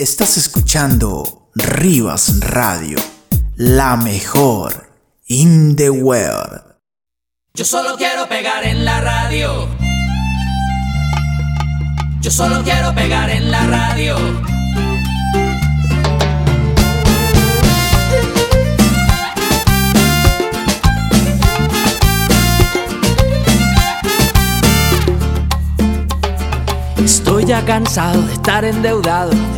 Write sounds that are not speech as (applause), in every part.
Estás escuchando Rivas Radio, la mejor in the world. Yo solo quiero pegar en la radio. Yo solo quiero pegar en la radio. Estoy ya cansado de estar endeudado, de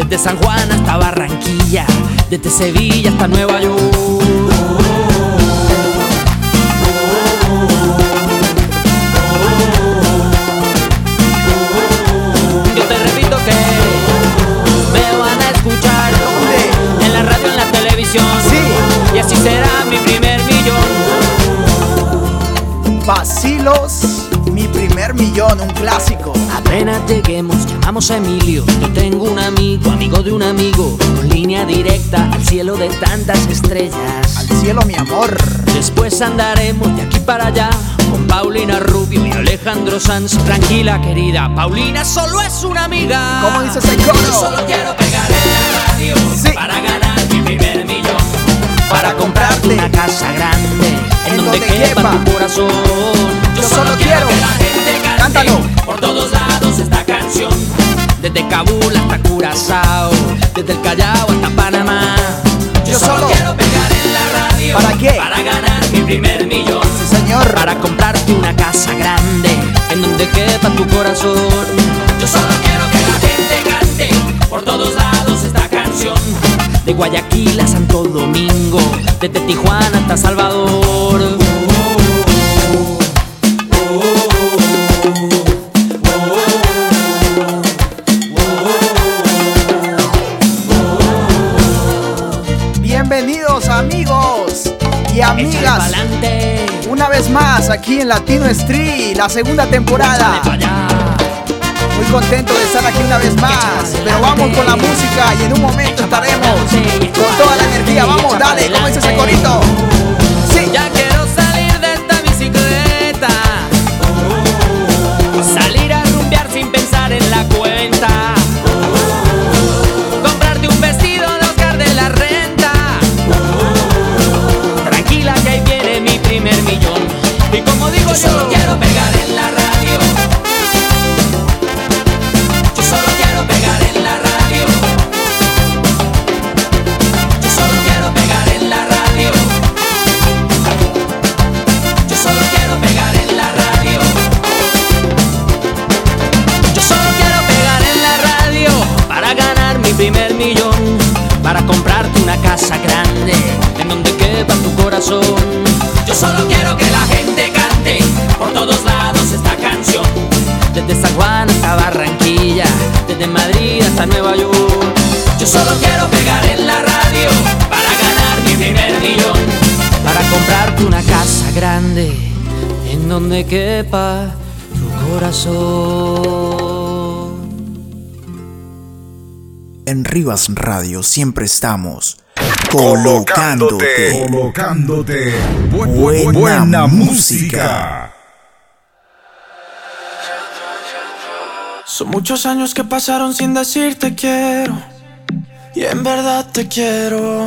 Desde San Juan hasta Barranquilla, desde Sevilla hasta Nueva York. Yo te repito que me van a escuchar en la radio, en la televisión. Y así será mi primer millón. Vacilos, millón, un clásico. Apenas lleguemos, llamamos a Emilio. Yo tengo un amigo, amigo de un amigo, con línea directa al cielo de tantas estrellas. Al cielo, mi amor. Después andaremos de aquí para allá con Paulina Rubio y Alejandro Sanz. Tranquila, querida, Paulina solo es una amiga. ¿Cómo dice ese coro? Yo solo quiero pegar en la radio Sí. para ganar mi primer millón. Para comprarte una casa grande en, En donde, donde quepa tu corazón. Yo, Yo solo quiero. que la gente Cántalo. por todos lados esta canción. Desde Kabul hasta Curazao, desde el Callao hasta Panamá. Yo, Yo solo solo. quiero pegar en la radio. ¿Para qué? Para ganar mi primer millón. Sí, señor. Para comprarte una casa grande en donde quepa tu corazón. Yo solo quiero que la gente cante por todos lados esta canción. De Guayaquil a Santo Domingo, desde Tijuana hasta Salvador. Amigas. Una vez más aquí en Latino Street, la segunda temporada. Muy contento de estar aquí una vez más. Pero vamos con la música y en un momento estaremos donde quepa tu corazón. en Rivas Radio siempre estamos colocándote. Colocándote. Bu- bu- Buena buena música. música. Son muchos años que pasaron sin decirte quiero. Y en verdad te quiero.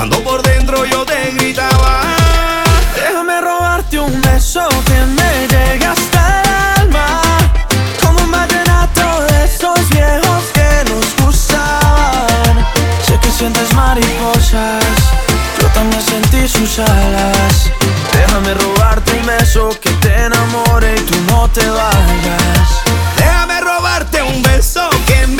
Cuando por dentro yo te gritaba Déjame robarte un beso que me llega hasta el alma Como un vallenato de esos viejos que nos gustaban. Sé que sientes mariposas Yo también sentí sus alas. Déjame robarte un beso que te enamore y tú no te vayas. Déjame robarte un beso que me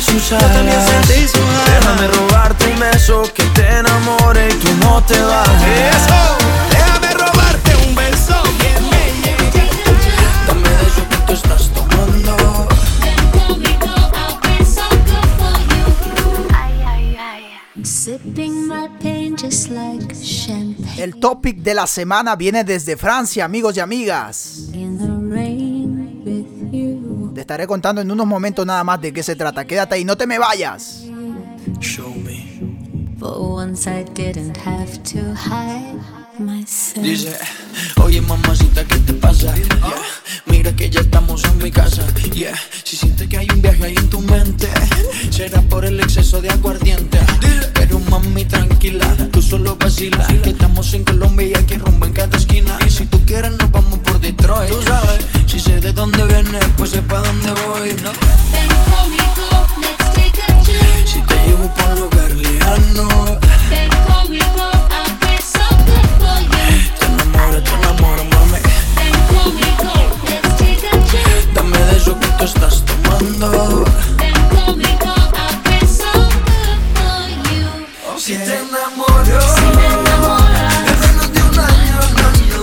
Sentí sus alas. también sentí sus alas. Déjame robarte un beso que te enamore y tú no te vayas. Eso, déjame robarte un beso que me llegue. Dame de eso que tú estás tomando. El topic de la semana viene desde Francia, amigos y amigas. Estaré contando en unos momentos nada más de qué se trata. Quédate ahí, no te me vayas. Show me. For once I didn't have to hide myself. Dice, oye mamacita, ¿qué te pasa? Yeah. Mira que ya estamos en mi casa. Yeah. Si sientes que hay un viaje ahí en tu mente, será por el exceso de aguardiente. Pero mami, tranquila, tú solo vacila. Que estamos en Colombia y aquí rumbo en cada esquina. Y si tú quieres, nos vamos por Detroit. Tú sabes, si sé de dónde vienes, pues sé pa' dónde voy. ¿no? Ven conmigo, let's take a trip. Si te llevo por un lugar lejano, Ven conmigo, I'll be so good for you. te enamoro, te enamoro, mami. Ven conmigo, let's take a trip. Dame de eso que tú estás tomando. Si te enamoro, Si me enamoras, en menos de un año, no, no.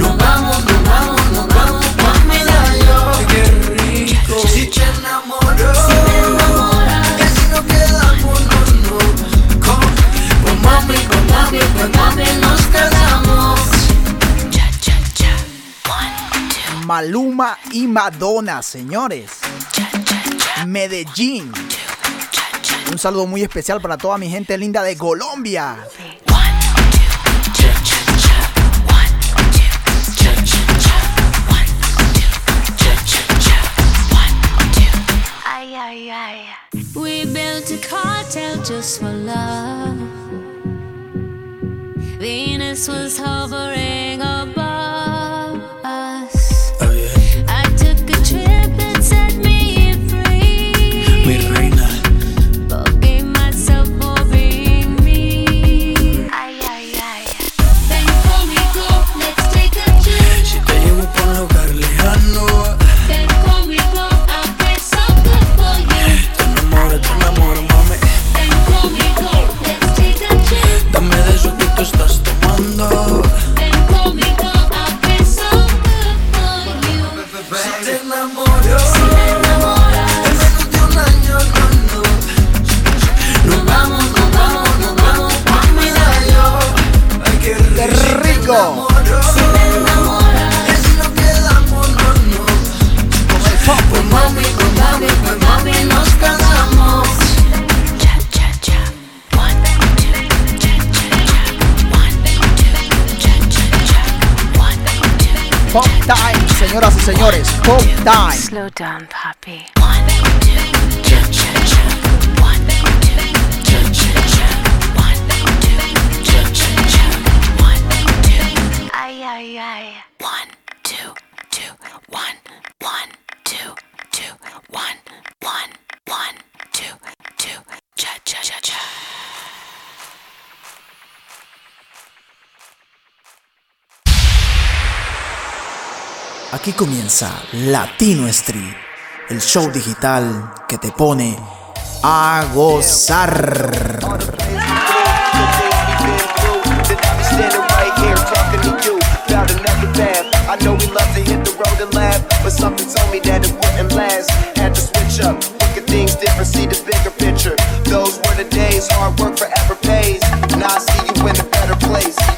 (laughs) Nos vamos, nos vamos, nos vamos pa' Medallo. Ay, qué rico. Si te enamoro, si me enamoras. y así nos quedamos, no, no. Con- Pues mami, pues mami, pues mami, nos quedamos. Cha cha cha. One, two, Maluma y Madonna, señores. cha cha cha. Medellín. Un saludo muy especial para toda mi gente linda de Colombia. We built a cartel just for love. Venus was hovering above señores. Pop. Slow down, Poppy. Comienza Latino Street, el show digital que te pone a gozar. Hard work forever pays. Now I see you in a better place.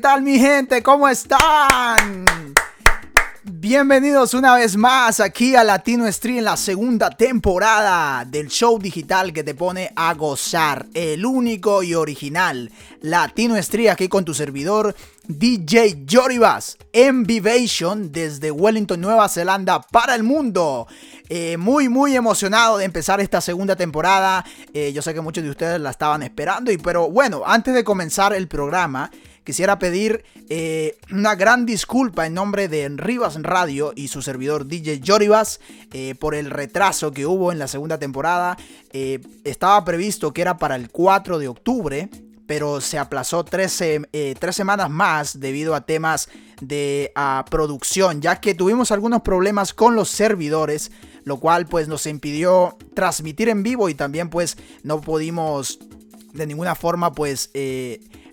Tal mi gente? ¿Cómo están? Bienvenidos una vez más aquí a Latino Street en la segunda temporada del show digital que te pone a gozar. El único y original Latino Street aquí con tu servidor DJ Yoribas en Vivation desde Wellington, Nueva Zelanda para el mundo. Eh, muy, muy emocionado de empezar esta segunda temporada. Eh, yo sé que muchos de ustedes la estaban esperando. Y, pero bueno, antes de comenzar el programa, quisiera pedir eh, una gran disculpa en nombre de Rivas Radio y su servidor DJ Yoribas eh, por el retraso que hubo en la segunda temporada. Eh, estaba previsto que era para el 4 de octubre, pero se aplazó 13, eh, tres semanas más debido a temas de producción, ya que tuvimos algunos problemas con los servidores, lo cual pues nos impidió transmitir en vivo y también pues no pudimos de ninguna forma pues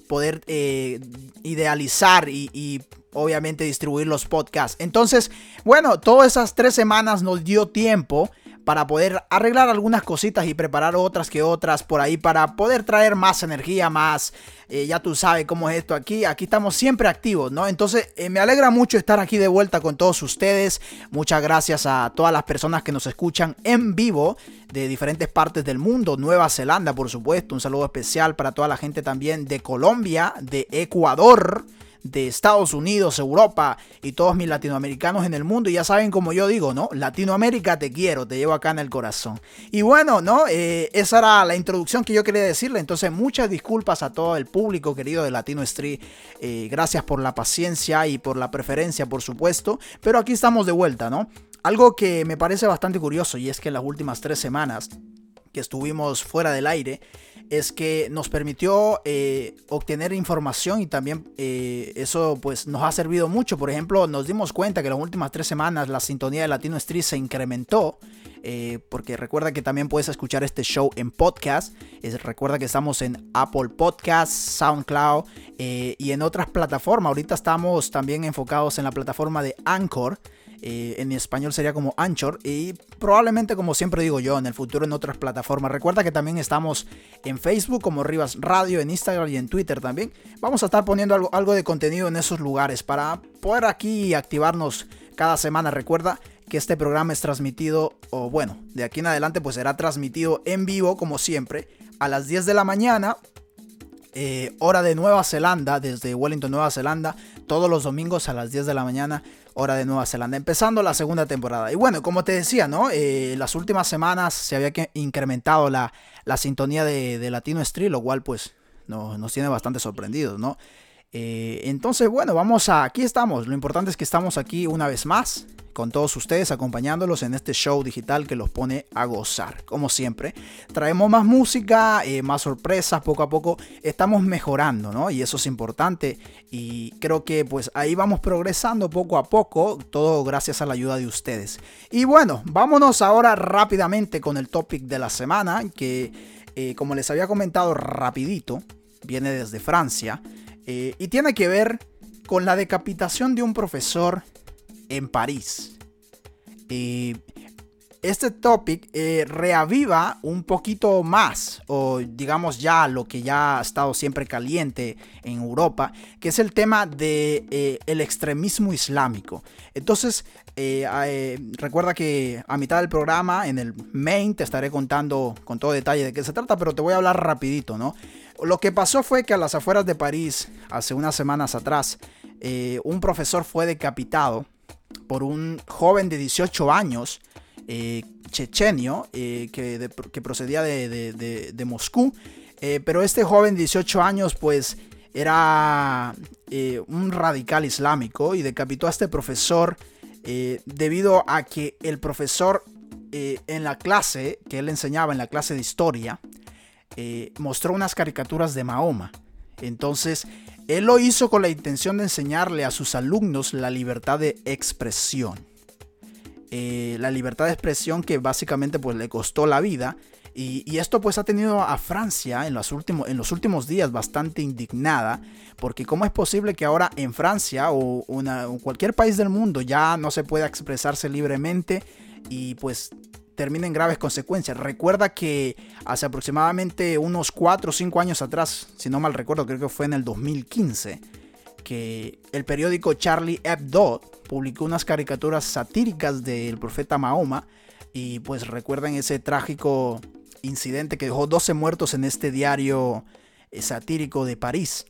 poder eh, idealizar y, y obviamente distribuir los podcasts. Entonces, bueno, todas esas tres semanas nos dio tiempo para poder arreglar algunas cositas y preparar otras que otras por ahí para poder traer más energía, más, eh, ya tú sabes cómo es esto aquí, aquí estamos siempre activos, ¿no? Entonces eh, me alegra mucho estar aquí de vuelta con todos ustedes, muchas gracias a todas las personas que nos escuchan en vivo de diferentes partes del mundo, Nueva Zelanda por supuesto, un saludo especial para toda la gente también de Colombia, de Ecuador, de Estados Unidos, Europa y todos mis latinoamericanos en el mundo. Y ya saben como yo digo, ¿no? Latinoamérica te quiero, te llevo acá en el corazón. Y bueno, ¿no? Eh, esa era la introducción que yo quería decirle. Entonces, muchas disculpas a todo el público querido de Latino Street. Eh, gracias por la paciencia y por la preferencia, por supuesto. Pero aquí estamos de vuelta, ¿no? Algo que me parece bastante curioso y es que en las últimas tres semanas que estuvimos fuera del aire, es que nos permitió eh, obtener información y también eh, eso pues nos ha servido mucho. Por ejemplo, nos dimos cuenta que en las últimas tres semanas la sintonía de Latino Street se incrementó. Eh, porque recuerda que también puedes escuchar este show en podcast. Es- recuerda que estamos en Apple Podcasts, SoundCloud eh, y en otras plataformas. Ahorita estamos también enfocados en la plataforma de Anchor. eh, en español sería como Anchor y probablemente como siempre digo yo en el futuro en otras plataformas recuerda que también estamos en Facebook como Rivas Radio en Instagram y en Twitter también vamos a estar poniendo algo de contenido en esos lugares para poder aquí activarnos cada semana recuerda que este programa es transmitido o bueno de aquí en adelante pues será transmitido en vivo como siempre a las 10 de la mañana eh, hora de Nueva Zelanda, desde Wellington, Nueva Zelanda, todos los domingos a las 10 de la mañana, hora de Nueva Zelanda, empezando la segunda temporada. Y bueno, como te decía, ¿no? Eh, las últimas semanas se había incrementado la, la sintonía de, de Latino Street, lo cual pues no- nos tiene bastante sorprendidos, ¿no? Eh, entonces, bueno, vamos a, aquí estamos. Lo importante es que estamos aquí una vez más con todos ustedes, acompañándolos en este show digital que los pone a gozar. Como siempre, traemos más música, eh, más sorpresas, poco a poco estamos mejorando, ¿no? Y eso es importante y creo que pues ahí vamos progresando poco a poco, todo gracias a la ayuda de ustedes. Y bueno, vámonos ahora rápidamente con el topic de la semana, que eh, como les había comentado rapidito, viene desde Francia eh, y tiene que ver con la decapitación de un profesor en París. este topic eh, reaviva un poquito más, o digamos ya lo que ya ha estado siempre caliente en Europa, que es el tema del de, extremismo islámico. Entonces, recuerda que a mitad del programa, en el main, te estaré contando con todo detalle de qué se trata, pero te voy a hablar rapidito, ¿no? Lo que pasó fue que a las afueras de París, hace unas semanas atrás, eh, un profesor fue decapitado por un joven de 18 años, eh, chechenio, eh, que, procedía de, Moscú. pero este joven de 18 años, pues, era un radical islámico y decapitó a este profesor debido a que el profesor en la clase que él enseñaba, en la clase de historia, eh, mostró unas caricaturas de Mahoma. Entonces, él lo hizo con la intención de enseñarle a sus alumnos la libertad de expresión. Eh, la libertad de expresión que básicamente pues le costó la vida. Y, esto pues ha tenido a Francia en los, últimos, días bastante indignada. Porque cómo es posible que ahora en Francia o, o cualquier país del mundo ya no se pueda expresarse libremente y pues termina en graves consecuencias. Recuerda que hace aproximadamente unos 4 o 5 años atrás, si no mal recuerdo, creo que fue en el 2015, que el periódico Charlie Hebdo publicó unas caricaturas satíricas del profeta Mahoma y pues recuerdan ese trágico incidente que dejó 12 muertos en este diario eh, satírico de París.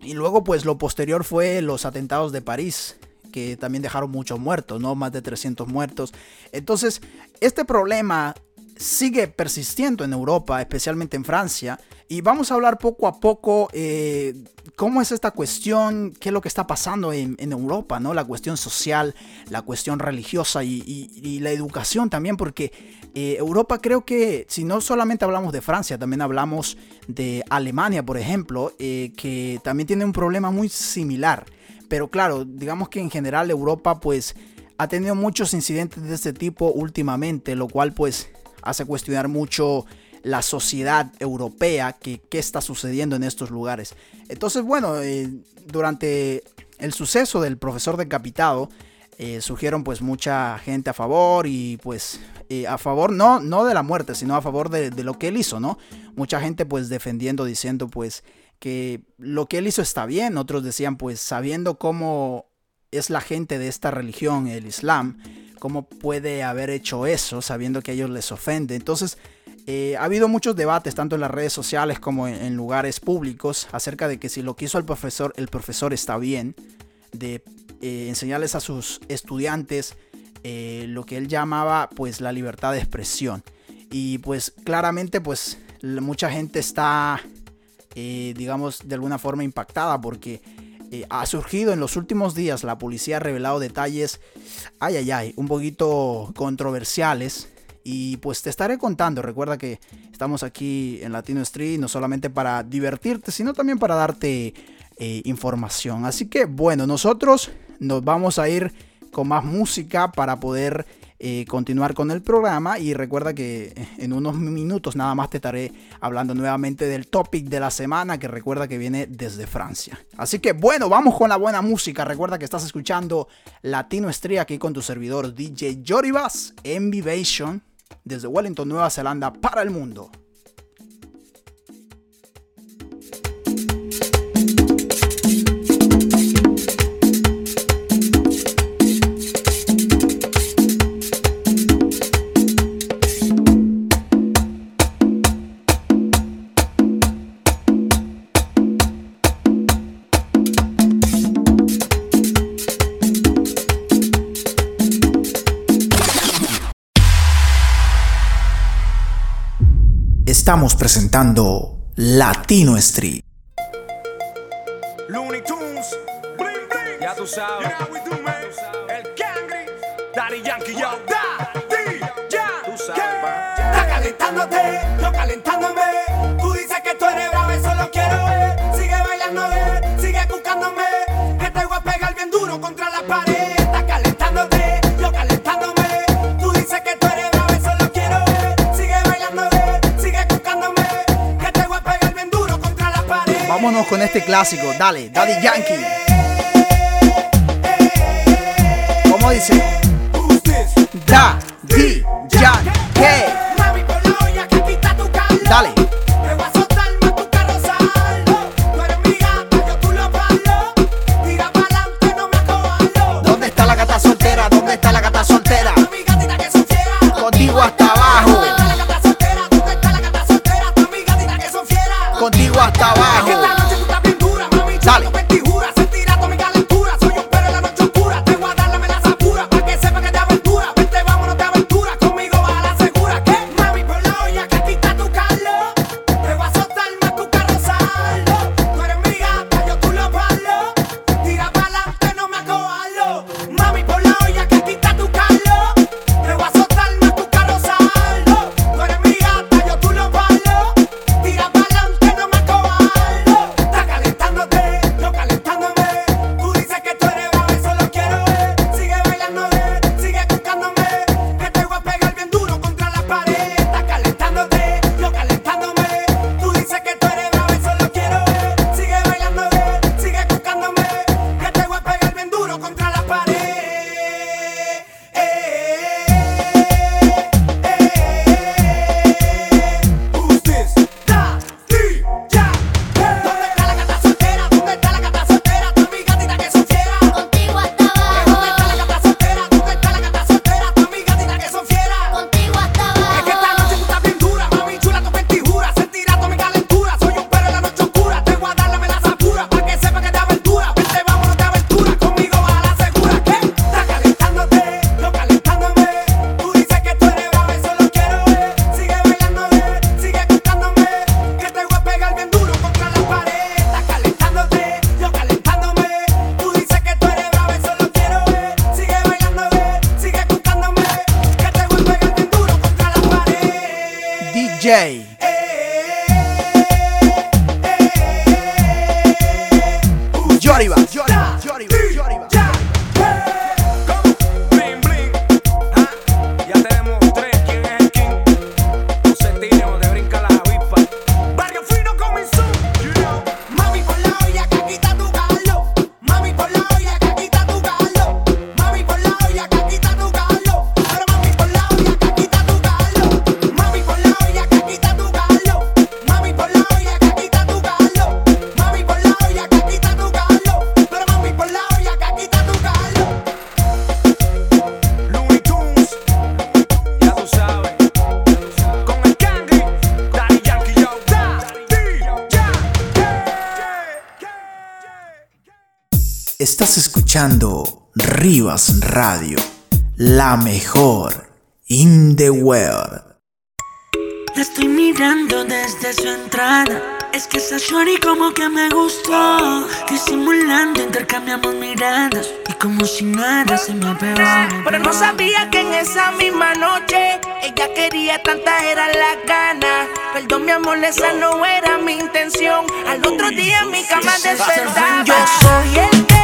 Y luego pues lo posterior fue los atentados de París que también dejaron muchos muertos, ¿no? Más de 300 muertos. Entonces, este problema sigue persistiendo en Europa, especialmente en Francia. Y vamos a hablar poco a poco eh, cómo es esta cuestión, qué es lo que está pasando en, Europa, ¿no? La cuestión social, la cuestión religiosa y, la educación también, porque eh, Europa creo que, si no solamente hablamos de Francia, también hablamos de Alemania, por ejemplo, eh, que también tiene un problema muy similar. Pero claro, digamos que en general Europa pues ha tenido muchos incidentes de este tipo últimamente, lo cual pues hace cuestionar mucho la sociedad europea, que qué está sucediendo en estos lugares. Entonces, bueno, eh, durante el suceso del profesor decapitado, eh, surgieron pues mucha gente a favor y pues eh, a favor no, no de la muerte, sino a favor de, de, lo que él hizo, ¿no? Mucha gente pues defendiendo, diciendo pues que lo que él hizo está bien. Otros decían, pues sabiendo cómo es la gente de esta religión, el Islam, cómo puede haber hecho eso sabiendo que a ellos les ofende. Entonces, eh, ha habido muchos debates, tanto en las redes sociales como en, lugares públicos, acerca de que si lo que hizo el profesor, el profesor está bien, de eh, enseñarles a sus estudiantes eh, lo que él llamaba pues la libertad de expresión. Y pues claramente pues mucha gente está eh, digamos, de alguna forma impactada porque eh, ha surgido en los últimos días, la policía ha revelado detalles, ay, ay, ay, un poquito controversiales. Y pues te estaré contando, recuerda que estamos aquí en Latino Street no solamente para divertirte, sino también para darte eh, información. Así que bueno, nosotros nos vamos a ir con más música para poder eh, continuar con el programa y recuerda que en unos minutos nada más te estaré hablando nuevamente del topic de la semana que recuerda que viene desde Francia. Así que bueno, vamos con la buena música. Recuerda que estás escuchando Latino Estrella aquí con tu servidor DJ Joribas en Vivation desde Wellington, Nueva Zelanda para el mundo. estamos presentando Latino Street. Looney Tunes, Bling Bling, ya tú sabes, we do, man. el Cangri, Daddy Yankee, yo, da, di, ya, tú sabes. Está calentándote, yo calentándome, tú dices que tú eres bravo, eso lo quiero ver, sigue bailando, eh, sigue buscándome, que te voy a pegar bien duro contra la pared. vámonos con este clásico. Dale, Daddy Yankee. ¿Cómo dice? Da. escuchando Rivas Radio, la mejor in the world. La estoy mirando desde su entrada. Es que esa shorty como que me gustó. Disimulando, intercambiamos miradas. Y como si nada se me apegó. Pero no sabía que en esa misma noche ella quería tantas eran las ganas. Perdón, mi amor, esa no era mi intención. Al otro día mi cama despertaba. Yo soy el que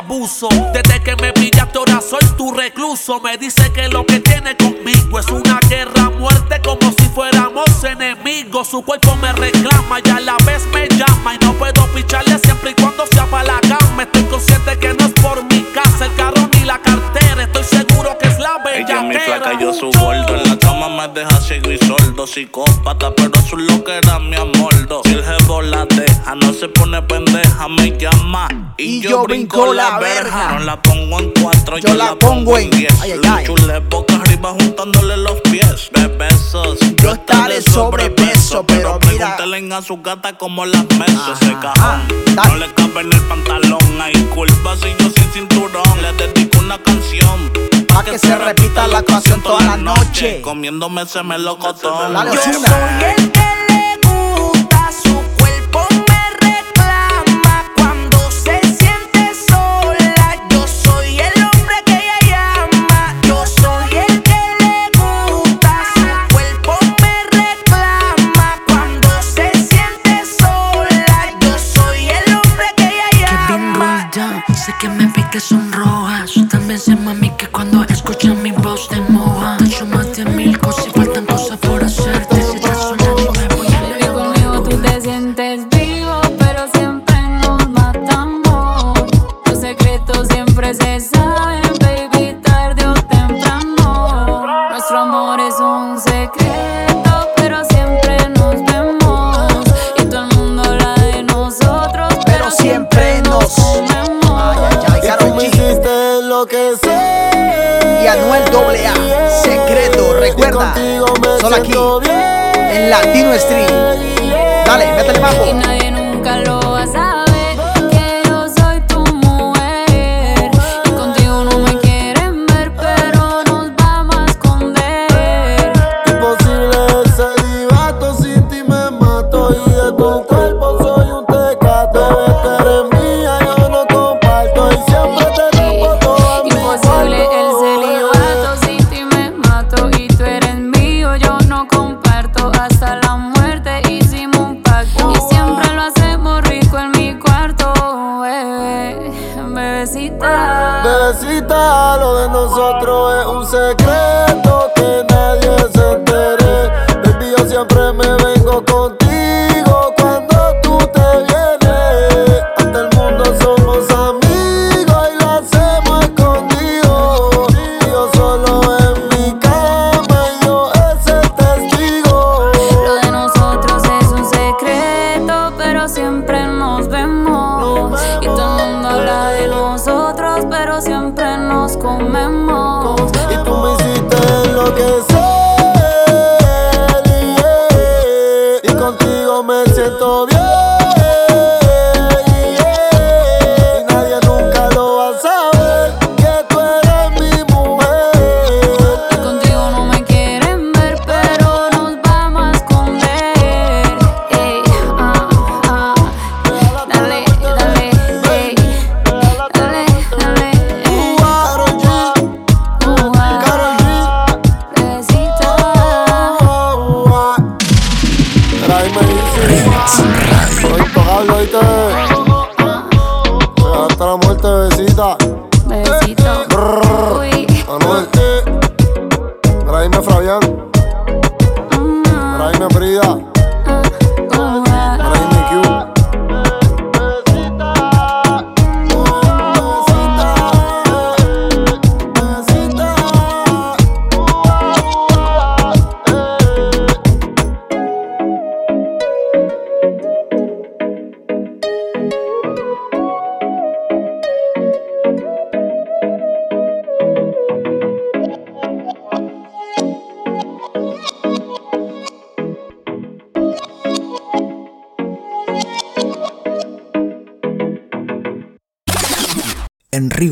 abuso. Desde que me pillaste ahora soy tu recluso. Me dice que lo que tiene conmigo es una guerra muerte como si fuéramos enemigos. Su cuerpo me reclama y a la vez me llama. Y no puedo picharle siempre y cuando sea para la cama. Estoy consciente que no es por mi casa, el carro ni la cartera. Estoy seguro que es la bella. Ella mi placa, yo su gordo. En la cama me deja ciego y sordo. Psicópata, pero su loquera mi amor. Si el la pendeja, no se pone pendeja, me llama. Y, yo, yo, brinco la verja. No la pongo en cuatro, yo, la pongo en diez. Ay, ay. Chule boca arriba juntándole los pies. De besos, yo estaré sobrepeso. Pero, pero mira. pregúntelen a su gata como las mesas. Ese cajón, no le cabe en el pantalón. Hay culpa si yo sin cinturón. Le dedico una canción. Pa' que, se repita la canción toda la noche. noche. Comiéndome ese melocotón. Yo soy el que le gusta su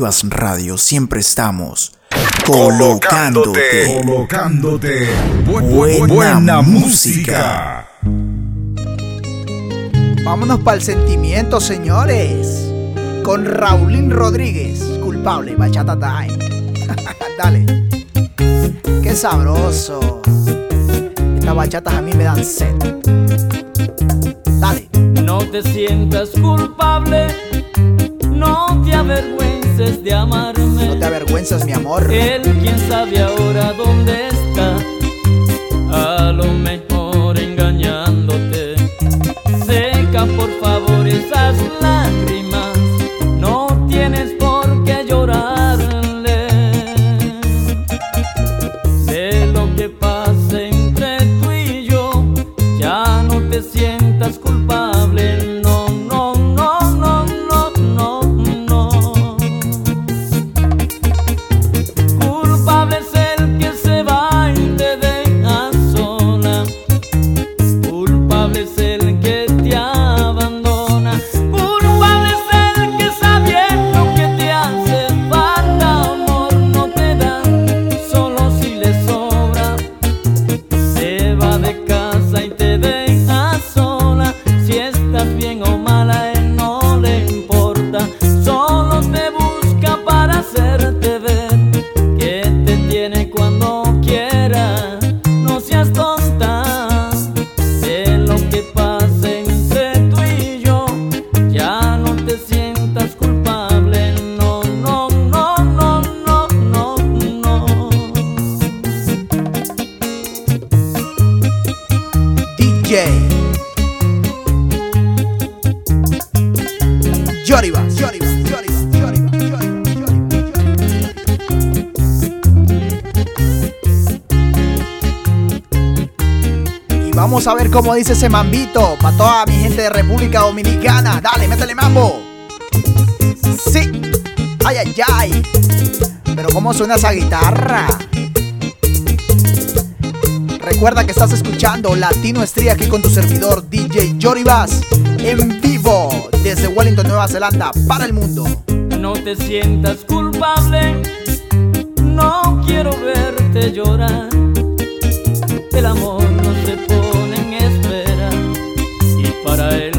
Radio siempre estamos colocándote, colocándote buena, buena música. Vámonos para el sentimiento, señores. Con Raulín Rodríguez, culpable, bachata time. (laughs) Dale. Qué sabroso. Estas bachatas a mí me dan sed. Dale. No te sientas culpable, no te avergüences veces de amarme. No te avergüenzas, mi amor. Él quién sabe ahora dónde está. A lo mejor engañándote. Seca por favor esas lágrimas. Cómo dice ese mambito. Para toda mi gente de República Dominicana. Dale, métele mambo. Sí. Ay, ay, ay. Pero cómo suena esa guitarra. Recuerda que estás escuchando Latino Estría aquí con tu servidor DJ Jory Bass en vivo desde Wellington, Nueva Zelanda para el mundo. No te sientas culpable, no quiero verte llorar. El amor no se para él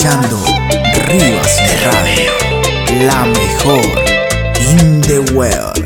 Escuchando Rivas Radio, la mejor in the world.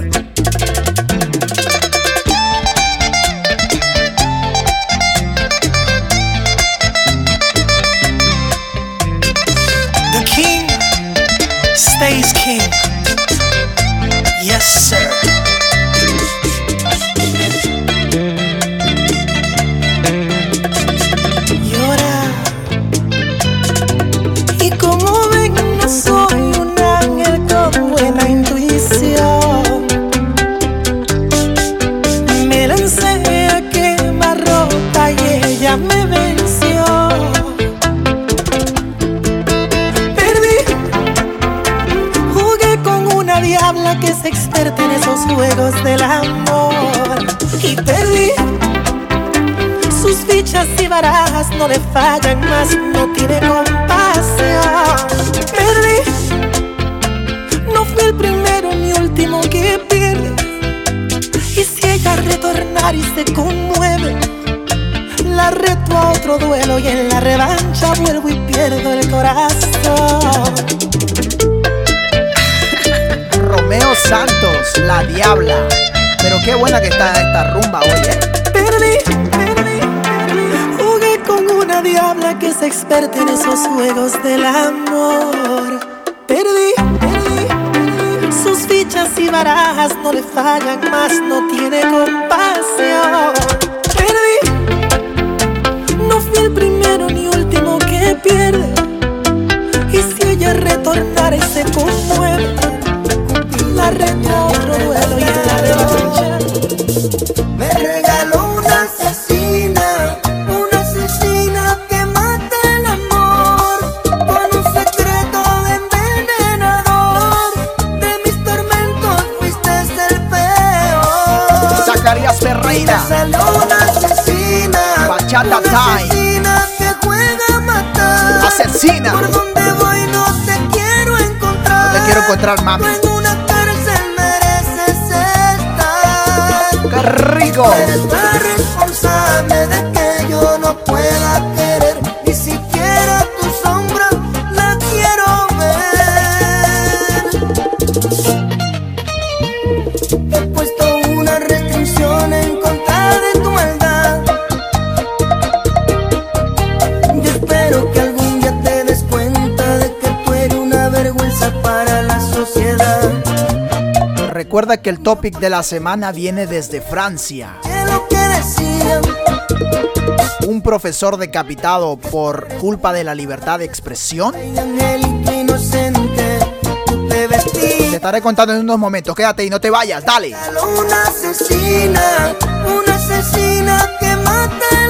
Diabla que es experta en esos juegos del amor. Perdí, perdí. Sus fichas y barajas no le fallan más, no tiene compasión. Perdí, no fui el primero ni último que pierde. Y si ella retornara y se conmueve, la reto otro duelo y la Time. asesina que juega a matar. Asesina. Por donde voy no te quiero encontrar. No te quiero encontrar, mami. En una cárcel mereces estar. ¡Qué rico! Recuerda que el topic de la semana viene desde Francia. Un profesor decapitado por culpa de la libertad de expresión. Te estaré contando en unos momentos. Quédate y no te vayas. Dale. Una asesina, una asesina que mata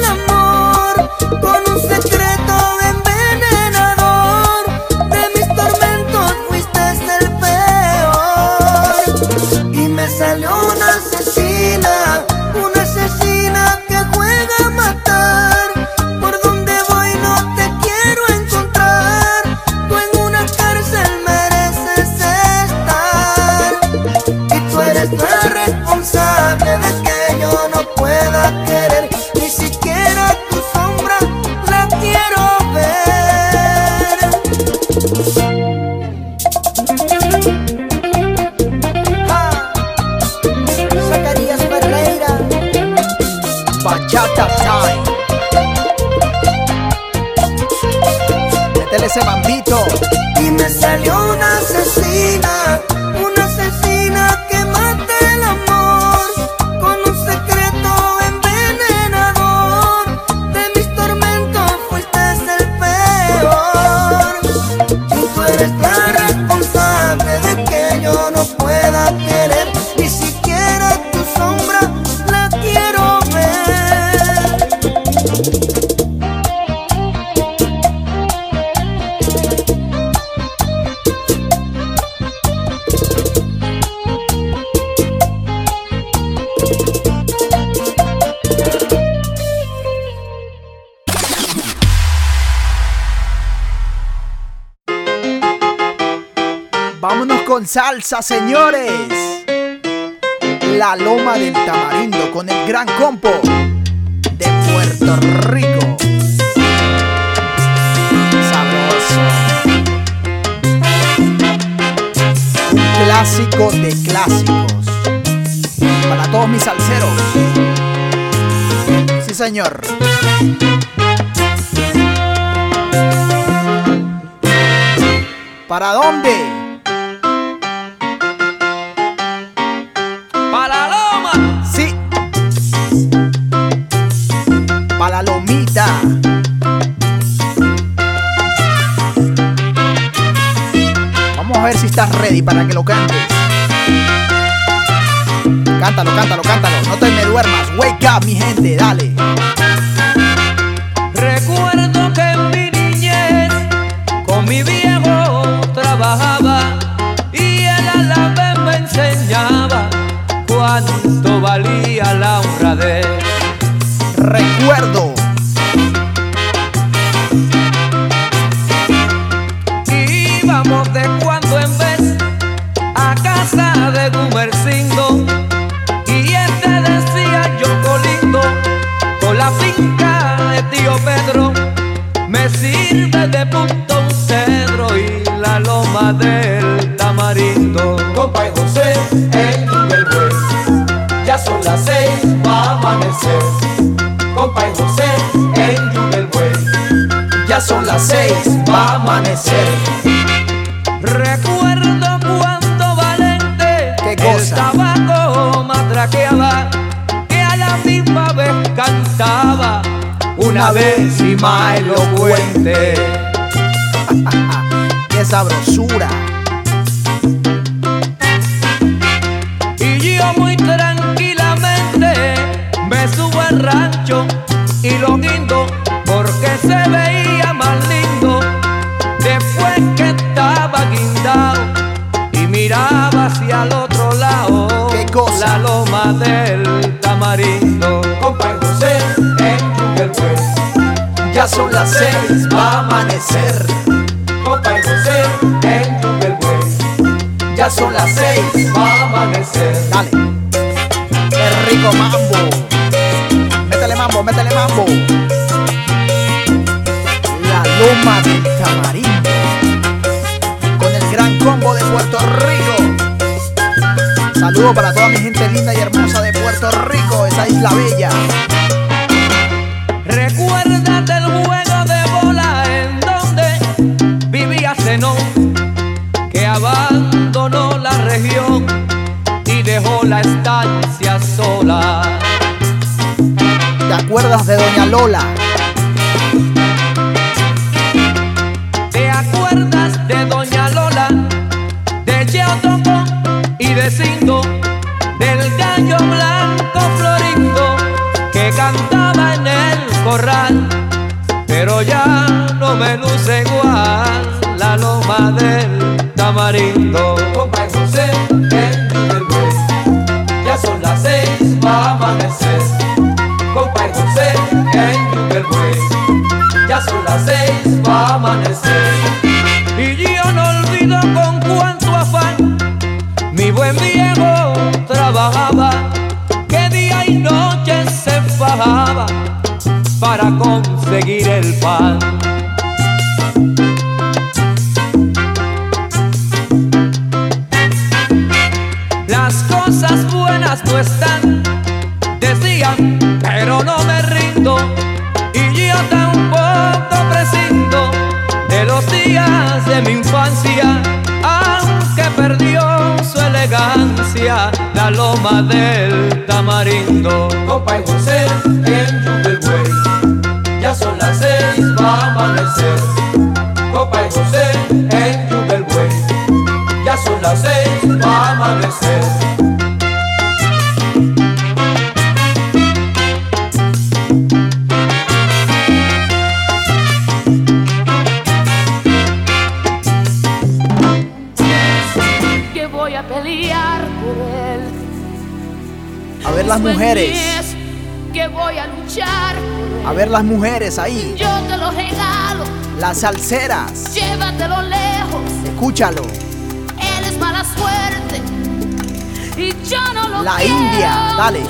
salsa, señores. La loma del tamarindo con el gran compo de Puerto Rico. Sabroso. Clásico de clásicos. Para todos mis salseros. Sí, señor. ¿Para dónde? Estás ready para que lo cantes. Cántalo, cántalo, cántalo. No te me duermas. Wake up, mi gente. Dale. Recuerdo que en mi niñez con mi viejo trabajaba y él a la vez me enseñaba cuánto valía la honradez. Recuerdo. Más elocuente. (laughs) Qué sabrosura. Ya son las seis, va a amanecer. Compa y en Yumbelbuey, ya son las seis, va a amanecer. Dale. Qué rico mambo. Métele mambo, métele mambo. La loma del tamarindo. Con el gran combo de Puerto Rico. Saludos para toda mi gente linda y hermosa de Puerto Rico, esa isla bella. Acuerdas de Doña Lola? ¿Te acuerdas de Doña Lola, de Cheo Tocón y de Cindo, del gallo blanco florindo que cantaba en el corral? Pero ya no me luce igual la loma del tamarindo. Son las seis, va a amanecer. Y yo no olvido con cuánto afán mi buen viejo trabajaba, que día y noche se fajaba para conseguir el pan. Loma del tamarindo. Copa y José en Jubelway. Ya son las seis, va a amanecer. Las Su mujeres. que voy a luchar. A ver las mujeres ahí. Yo te lo regalo, Las salseras. llévatelo lejos. Escúchalo. Él es mala suerte y yo no lo La quiero. India, dale.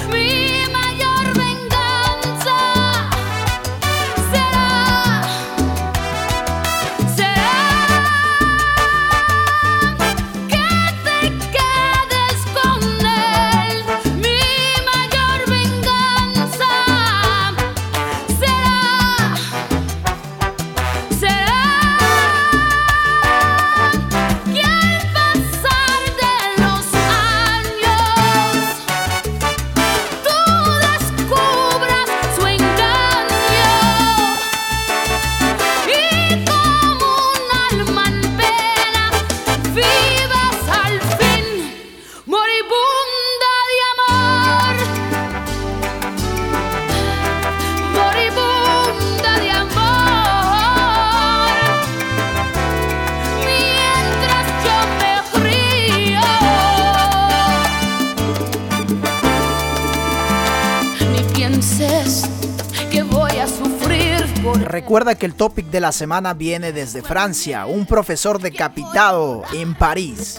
Que el topic de la semana viene desde Francia. Un profesor decapitado en París.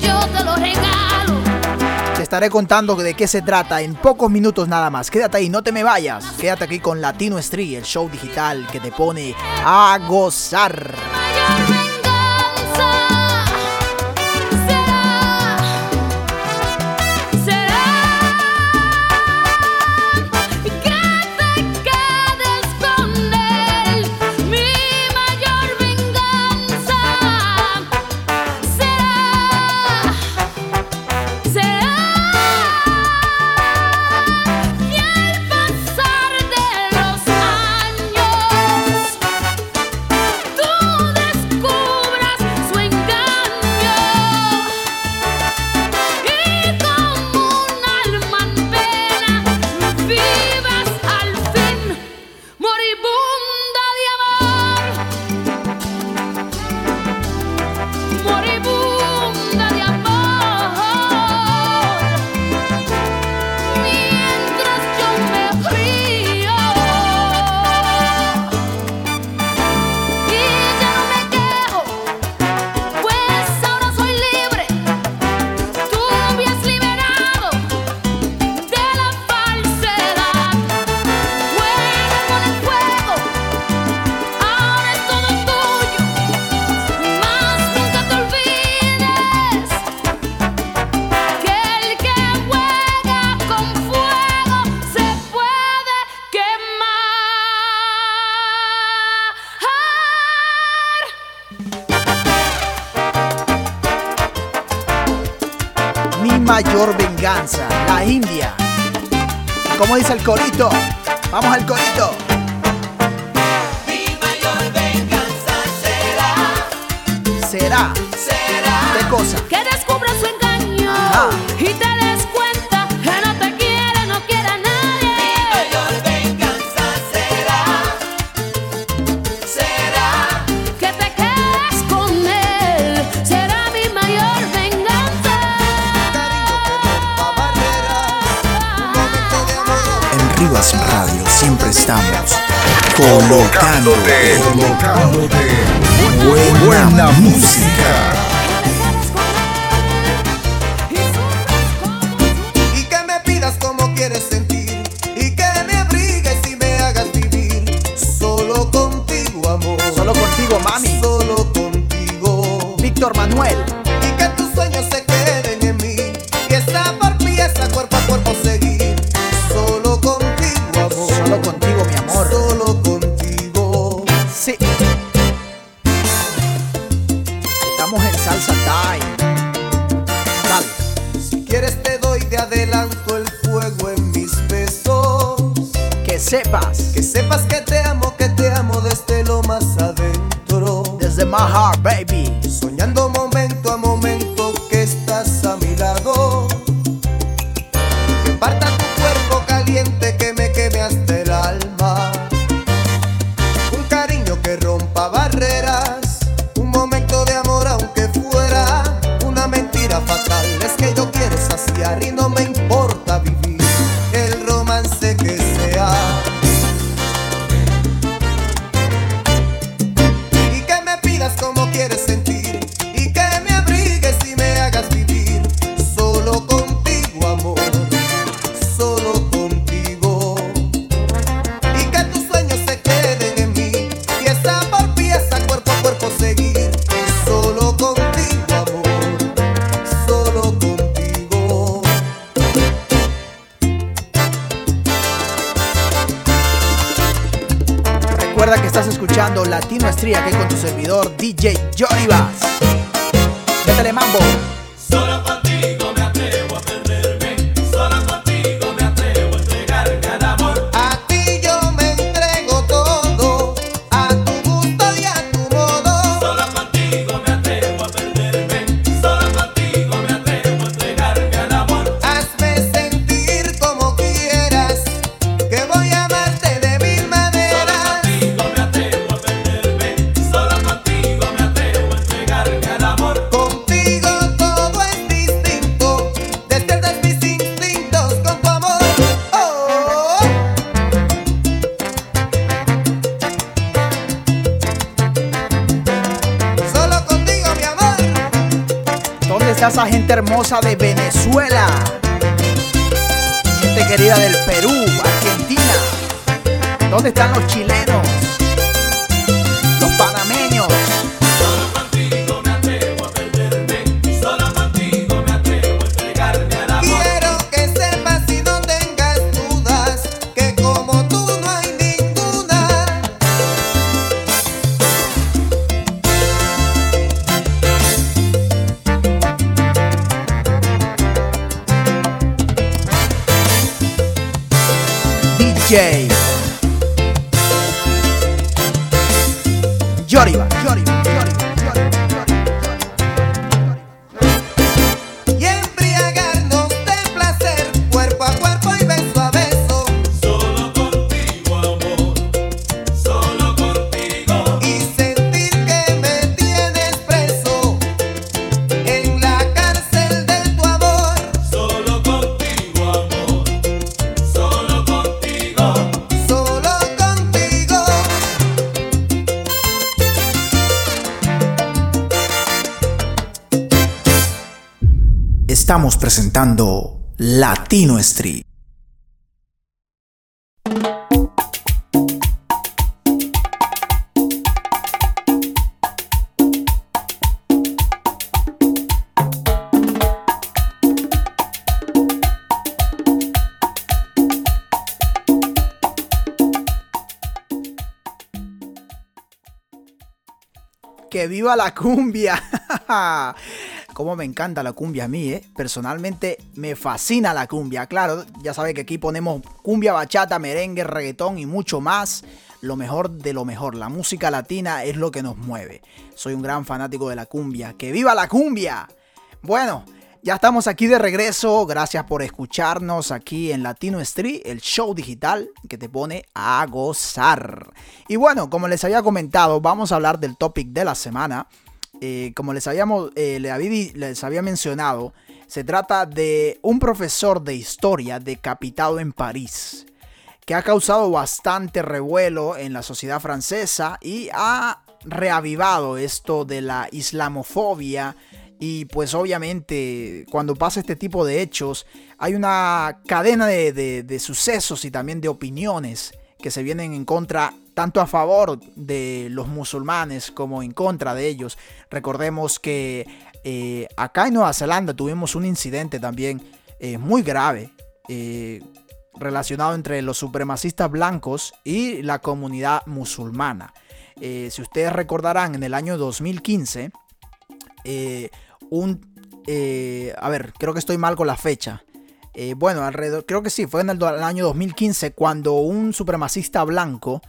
yo te lo regalo. Te estaré contando de qué se trata en pocos minutos nada más. Quédate ahí, no te me vayas. Quédate aquí con Latino Street, el show digital que te pone a gozar. Mi mayor venganza, la India. Como dice el corito, vamos al corito. Será, Será ¿qué cosa? que descubras su engaño Ajá. y te des Radio siempre estamos colocándote, buena, buena música. Hermosa de Venezuela? Gente querida del Perú, Argentina. ¿Dónde están los chilenos? Latino Street. Que viva la cumbia. (laughs) Cómo me encanta la cumbia a mí, ¿eh? Personalmente me fascina la cumbia. Claro, ya sabe que aquí ponemos cumbia, bachata, merengue, reggaetón y mucho más. Lo mejor de lo mejor. La música latina es lo que nos mueve. Soy un gran fanático de la cumbia. ¡Que viva la cumbia! Bueno, ya estamos aquí de regreso. Gracias por escucharnos aquí en Latino Street, el show digital que te pone a gozar. Y bueno, como les había comentado, vamos a hablar del topic de la semana. Eh, como les, habíamos, eh, le habí- les había mencionado, se trata de un profesor de historia decapitado en París, que ha causado bastante revuelo en la sociedad francesa y ha reavivado esto de la islamofobia. Y pues obviamente cuando pasa este tipo de hechos hay una cadena de, de- de sucesos y también de opiniones que se vienen en contra tanto a favor de los musulmanes como en contra de ellos. Recordemos que eh, acá en Nueva Zelanda tuvimos un incidente también eh, muy grave eh, relacionado entre los supremacistas blancos y la comunidad musulmana. Si ustedes recordarán, en el año 2015, eh, un... a ver, creo que estoy mal con la fecha. bueno, alrededor, creo que sí, fue en el año 2015 cuando un supremacista blanco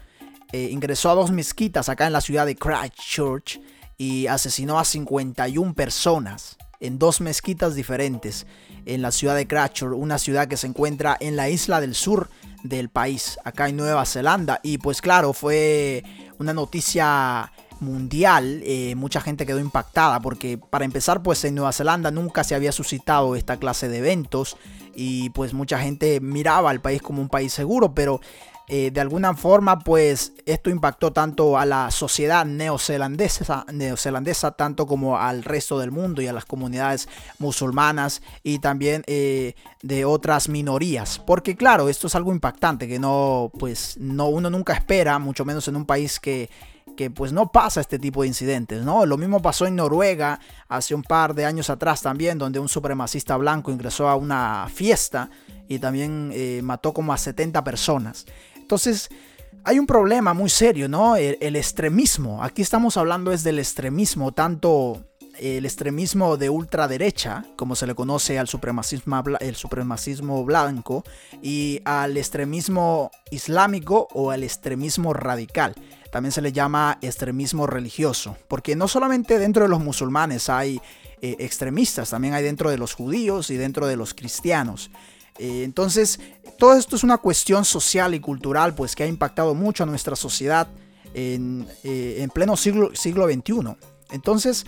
eh, ingresó a dos mezquitas acá en la ciudad de Christchurch y asesinó a 51 personas en dos mezquitas diferentes en la ciudad de Christchurch, una ciudad que se encuentra en la isla del sur del país, acá en Nueva Zelanda. Y pues claro, fue una noticia mundial, eh, mucha gente quedó impactada porque para empezar pues en Nueva Zelanda nunca se había suscitado esta clase de eventos y pues mucha gente miraba al país como un país seguro, pero eh, de alguna forma pues esto impactó tanto a la sociedad neozelandesa, neozelandesa tanto como al resto del mundo y a las comunidades musulmanas y también eh, de otras minorías porque claro esto es algo impactante que no pues no uno nunca espera mucho menos en un país que que pues no pasa este tipo de incidentes, ¿no? Lo mismo pasó en Noruega hace un par de años atrás también, donde un supremacista blanco ingresó a una fiesta y también eh, mató como a 70 personas. Entonces, hay un problema muy serio, ¿no? El, extremismo. Aquí estamos hablando es del extremismo, tanto el extremismo de ultraderecha, como se le conoce al supremacismo blanco, y al extremismo islámico o al extremismo radical. También se le llama extremismo religioso, porque no solamente dentro de los musulmanes hay eh, extremistas, también hay dentro de los judíos y dentro de los cristianos. Eh, entonces, todo esto es una cuestión social y cultural, pues que ha impactado mucho a nuestra sociedad en, eh, en pleno siglo, XXI. Entonces,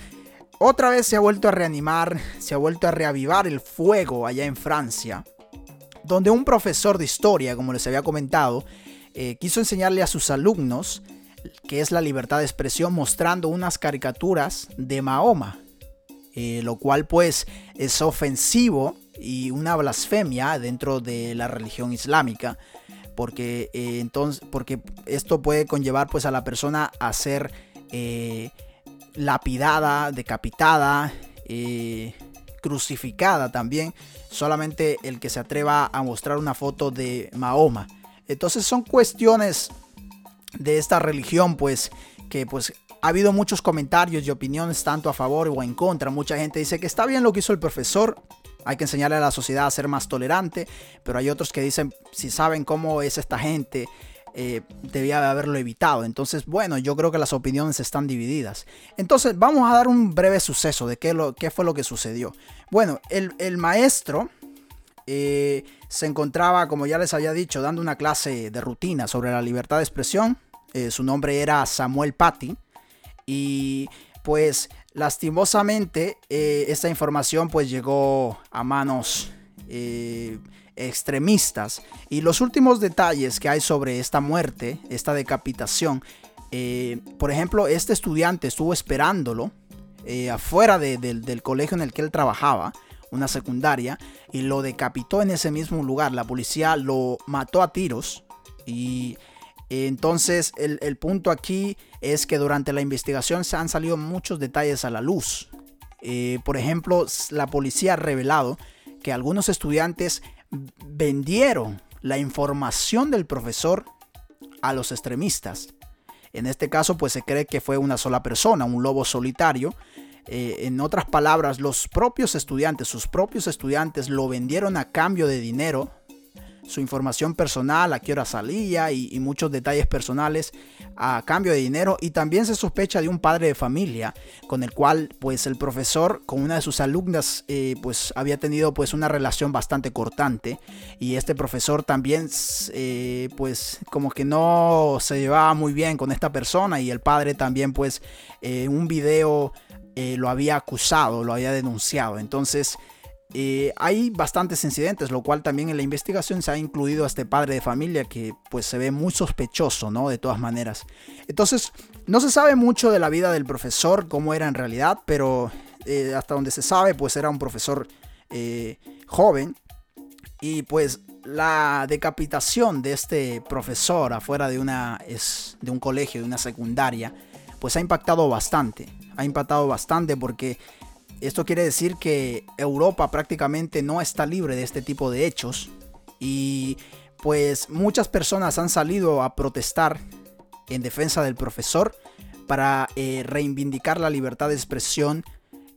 otra vez se ha vuelto a reanimar, se ha vuelto a reavivar el fuego allá en Francia, donde un profesor de historia, como les había comentado, eh, quiso enseñarle a sus alumnos que es la libertad de expresión mostrando unas caricaturas de Mahoma, lo cual pues es ofensivo y una blasfemia dentro de la religión islámica porque eh, entonces porque esto puede conllevar pues a la persona a ser eh, lapidada decapitada eh, crucificada también solamente el que se atreva a mostrar una foto de Mahoma entonces son cuestiones de esta religión pues que pues ha habido muchos comentarios y opiniones tanto a favor o en contra. Mucha gente dice que está bien lo que hizo el profesor, hay que enseñarle a la sociedad a ser más tolerante, pero hay otros que dicen, si saben cómo es esta gente, eh, debía de haberlo evitado. Entonces, bueno, yo creo que las opiniones están divididas. Entonces, vamos a dar un breve suceso de qué, lo, fue lo que sucedió. Bueno, el, maestro eh, se encontraba, como ya les había dicho, dando una clase de rutina sobre la libertad de expresión. Eh, su nombre era Samuel Paty. Y pues lastimosamente eh, esta información pues llegó a manos eh, extremistas. Y los últimos detalles que hay sobre esta muerte, esta decapitación, eh, por ejemplo, este estudiante estuvo esperándolo afuera de- del- colegio en el que él trabajaba, una secundaria, y lo decapitó en ese mismo lugar. La policía lo mató a tiros y entonces el, punto aquí es que durante la investigación se han salido muchos detalles a la luz. Eh, por ejemplo, la policía ha revelado que algunos estudiantes vendieron la información del profesor a los extremistas. En este caso, pues se cree que fue una sola persona, un lobo solitario. Eh, en otras palabras, los propios estudiantes, sus propios estudiantes lo vendieron a cambio de dinero, su información personal, a qué hora salía y, muchos detalles personales a cambio de dinero. Y también se sospecha de un padre de familia con el cual, pues, el profesor con una de sus alumnas, eh, pues, había tenido, pues, una relación bastante cortante. Y este profesor también, eh, pues, como que no se llevaba muy bien con esta persona y el padre también, pues, en un video eh, lo había acusado, lo había denunciado. Entonces, eh, hay bastantes incidentes, lo cual también en la investigación se ha incluido a este padre de familia que pues se ve muy sospechoso, ¿no? De todas maneras. Entonces, no se sabe mucho de la vida del profesor, cómo era en realidad, pero eh, hasta donde se sabe, pues era un profesor eh, joven. Y pues la decapitación de este profesor afuera de, una, es, de un colegio, de una secundaria, pues ha impactado bastante. Ha impactado bastante porque esto quiere decir que Europa prácticamente no está libre de este tipo de hechos y pues muchas personas han salido a protestar en defensa del profesor para eh, reivindicar la libertad de expresión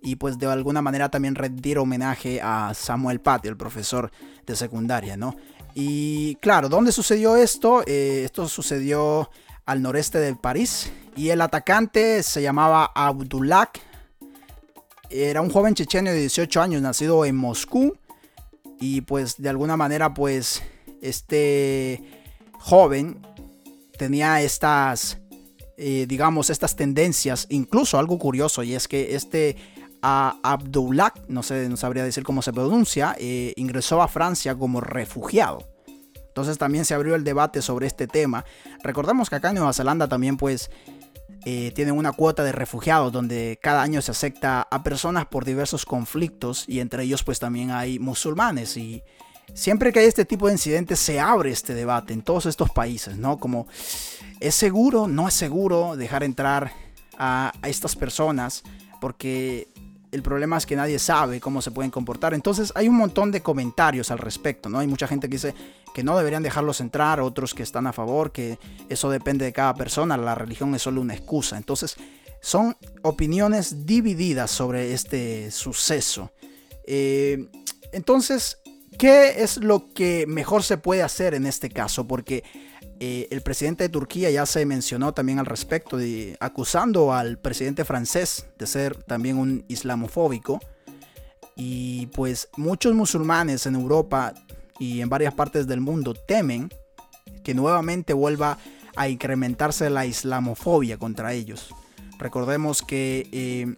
y pues de alguna manera también rendir homenaje a Samuel Paty, el profesor de secundaria, ¿no? Y claro, ¿dónde sucedió esto? Eh, esto sucedió al noreste de París y el atacante se llamaba Abdullah. Era un joven checheno de 18 años, nacido en Moscú y pues de alguna manera pues este joven tenía estas eh, digamos estas tendencias incluso algo curioso y es que este Abdullah, no sé, no sabría decir cómo se pronuncia, eh, ingresó a Francia como refugiado. Entonces también se abrió el debate sobre este tema. Recordemos que acá en Nueva Zelanda también pues eh, tienen una cuota de refugiados donde cada año se acepta a personas por diversos conflictos y entre ellos pues también hay musulmanes y siempre que hay este tipo de incidentes se abre este debate en todos estos países, ¿no? Como es seguro, no es seguro dejar entrar a, a estas personas porque el problema es que nadie sabe cómo se pueden comportar. Entonces hay un montón de comentarios al respecto, ¿no? Hay mucha gente que dice que no deberían dejarlos entrar, otros que están a favor, que eso depende de cada persona, la religión es solo una excusa. Entonces son opiniones divididas sobre este suceso. Eh, entonces, ¿qué es lo que mejor se puede hacer en este caso? Porque eh, el presidente de Turquía ya se mencionó también al respecto, de, acusando al presidente francés de ser también un islamofóbico. Y pues muchos musulmanes en Europa y en varias partes del mundo temen que nuevamente vuelva a incrementarse la islamofobia contra ellos. Recordemos que eh,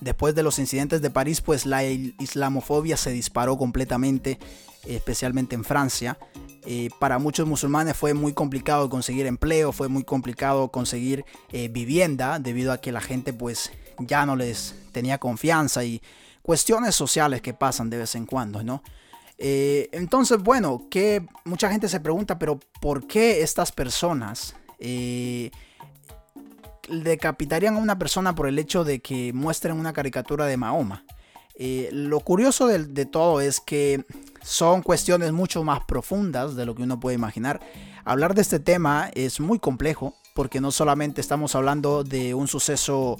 después de los incidentes de París, pues la islamofobia se disparó completamente, especialmente en Francia. Eh, para muchos musulmanes fue muy complicado conseguir empleo, fue muy complicado conseguir eh, vivienda debido a que la gente pues ya no les tenía confianza y cuestiones sociales que pasan de vez en cuando, ¿no? Eh, entonces, bueno, que mucha gente se pregunta, pero ¿por qué estas personas decapitarían a una persona por el hecho de que muestren una caricatura de Mahoma? lo curioso de, de todo es que son cuestiones mucho más profundas de lo que uno puede imaginar. Hablar de este tema es muy complejo porque no solamente estamos hablando de un suceso,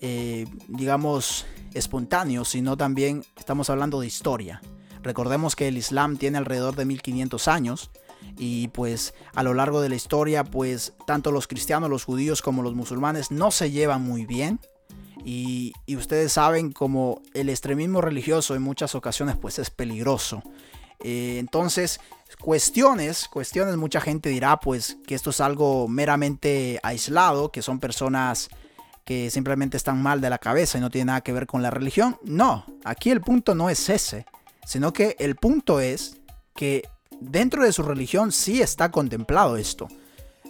eh, digamos, espontáneo, sino también estamos hablando de historia. Recordemos que el Islam tiene alrededor de 1500 años y pues a lo largo de la historia pues tanto los cristianos, los judíos como los musulmanes no se llevan muy bien. Y, y, ustedes saben como el extremismo religioso en muchas ocasiones pues es peligroso. Eh, entonces, cuestiones, cuestiones, mucha gente dirá pues que esto es algo meramente aislado, que son personas que simplemente están mal de la cabeza y no tiene nada que ver con la religión. No, aquí el punto no es ese, sino que el punto es que dentro de su religión sí está contemplado esto.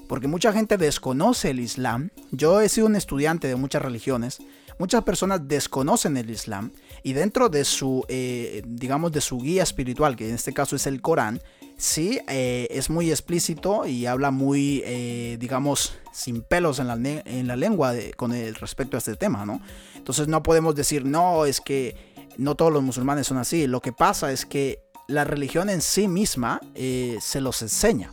Porque mucha gente desconoce el Islam. Yo he sido un estudiante de muchas religiones muchas personas desconocen el Islam y dentro de su, eh, digamos, de su guía espiritual, que en este caso es el Corán, sí eh, es muy explícito y habla muy, eh, digamos, sin pelos en la, en la lengua con respecto a este tema, ¿no? Entonces no podemos decir, no, es que no todos los musulmanes son así. Lo que pasa es que la religión en sí misma se los enseña.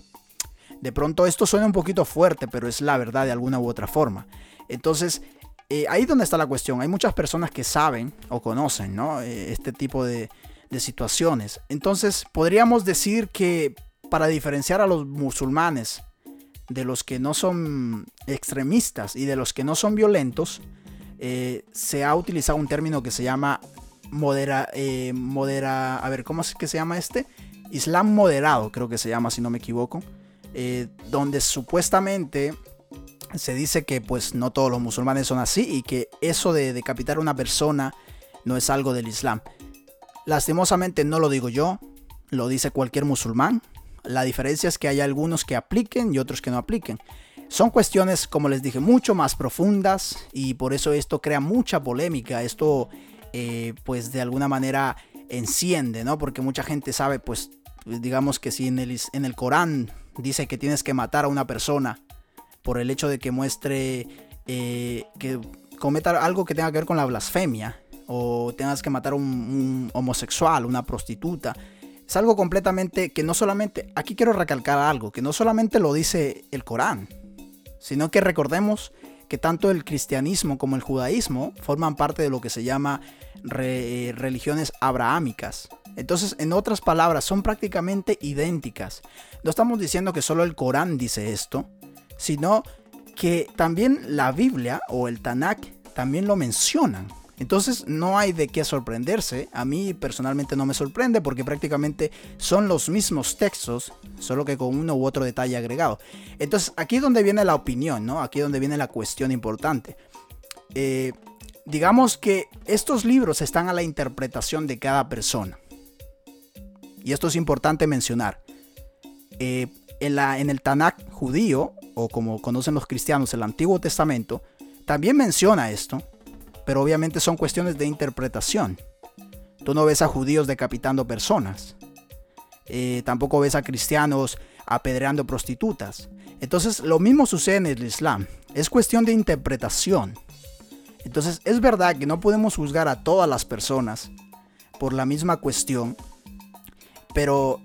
De pronto esto suena un poquito fuerte, pero es la verdad de alguna u otra forma. Entonces, eh, ahí donde está la cuestión. Hay muchas personas que saben o conocen eh, este tipo de, situaciones. Entonces podríamos decir que para diferenciar a los musulmanes de los que no son extremistas y de los que no son violentos, eh, se ha utilizado un término que se llama modera, modera, a ver, ¿cómo es que se llama este? Islam moderado, creo que se llama, si no me equivoco, donde supuestamente se dice que pues no todos los musulmanes son así y que eso de decapitar a una persona no es algo del Islam. Lastimosamente no lo digo yo, lo dice cualquier musulmán. La diferencia es que hay algunos que apliquen y otros que no apliquen. Son cuestiones, como les dije, mucho más profundas y por eso esto crea mucha polémica. Esto, eh, pues de alguna manera enciende, ¿no? Porque mucha gente sabe, pues, digamos que si en el, en el Corán dice que tienes que matar a una persona por el hecho de que muestre eh, que cometa algo que tenga que ver con la blasfemia o tengas que matar a un, homosexual, una prostituta. Es algo completamente que no solamente, aquí quiero recalcar algo, que no solamente lo dice el Corán, sino que recordemos que tanto el cristianismo como el judaísmo forman parte de lo que se llama eh, religiones abrahámicas. Entonces, en otras palabras, son prácticamente idénticas. No estamos diciendo que solo el Corán dice esto, sino que también la Biblia o el Tanakh también lo mencionan. Entonces no hay de qué sorprenderse. A mí personalmente no me sorprende porque prácticamente son los mismos textos, solo que con uno u otro detalle agregado. Entonces aquí es donde viene la opinión, ¿no? Aquí es donde viene la cuestión importante. Eh, digamos que estos libros están a la interpretación de cada persona. Y esto es importante mencionar. Eh, en, en el Tanakh judío, o como conocen los cristianos, el Antiguo Testamento, también menciona esto, pero obviamente son cuestiones de interpretación. Tú no ves a judíos decapitando personas. Eh, tampoco ves a cristianos apedreando prostitutas. Entonces lo mismo sucede en el Islam. Es cuestión de interpretación. Entonces es verdad que no podemos juzgar a todas las personas por la misma cuestión. Pero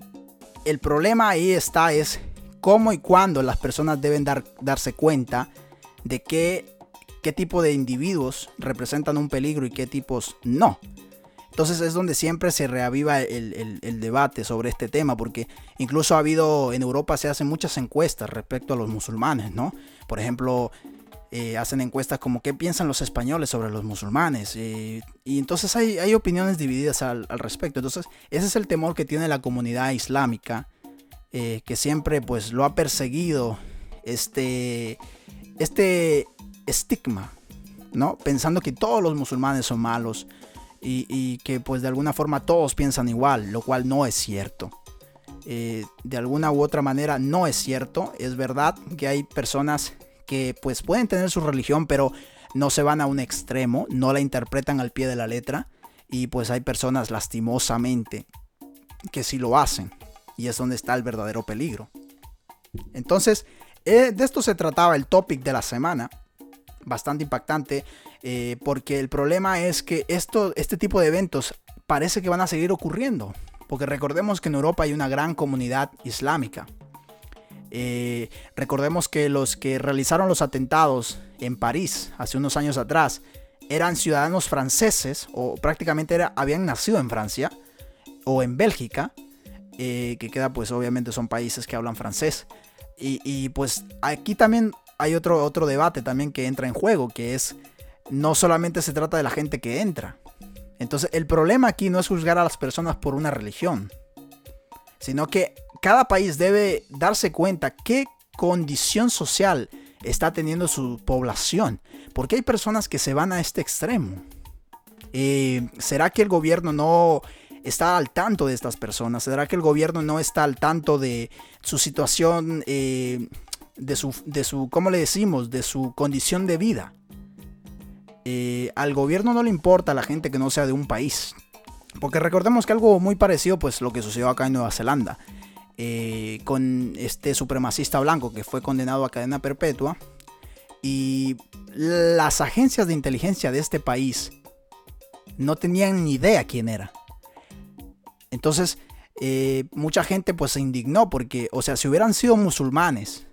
el problema ahí está es cómo y cuándo las personas deben dar, darse cuenta de qué, qué tipo de individuos representan un peligro y qué tipos no. Entonces es donde siempre se reaviva el, debate sobre este tema, porque incluso ha habido, en Europa se hacen muchas encuestas respecto a los musulmanes, ¿no? Por ejemplo, eh, hacen encuestas como qué piensan los españoles sobre los musulmanes. eh, y entonces hay, opiniones divididas al, al respecto. Entonces ese es el temor que tiene la comunidad islámica, eh, que siempre pues lo ha perseguido este, este estigma, ¿no? Pensando que todos los musulmanes son malos y, que pues de alguna forma todos piensan igual, lo cual no es cierto. Eh, de alguna u otra manera no es cierto. Es verdad que hay personas que pues pueden tener su religión, pero no se van a un extremo, no la interpretan al pie de la letra. Y pues hay personas lastimosamente que sí lo hacen. Y es donde está el verdadero peligro. Entonces, eh, de esto se trataba el topic de la semana. Bastante impactante. eh, porque el problema es que esto, este tipo de eventos parece que van a seguir ocurriendo. Porque recordemos que en Europa hay una gran comunidad islámica. Eh, recordemos que los que realizaron los atentados en París hace unos años atrás eran ciudadanos franceses o prácticamente era- habían nacido en Francia o en Bélgica, eh, que queda pues obviamente son países que hablan francés. Y, y, pues aquí también hay otro, otro debate también que entra en juego, que es no solamente se trata de la gente que entra. Entonces el problema aquí no es juzgar a las personas por una religión, sino que cada país debe darse cuenta qué condición social está teniendo su población. Porque hay personas que se van a este extremo. Eh, ¿Será que el gobierno no está al tanto de estas personas? ¿Será que el gobierno no está al tanto de su situación, eh, de, su, de su, ¿cómo le decimos? De su condición de vida. Eh, al gobierno no le importa a la gente que no sea de un país. Porque recordemos que algo muy parecido, pues lo que sucedió acá en Nueva Zelanda. eh, con este supremacista blanco que fue condenado a cadena perpetua. Y las agencias de inteligencia de este país no tenían ni idea quién era. Entonces, eh, mucha gente pues se indignó porque, o sea, si hubieran sido musulmanes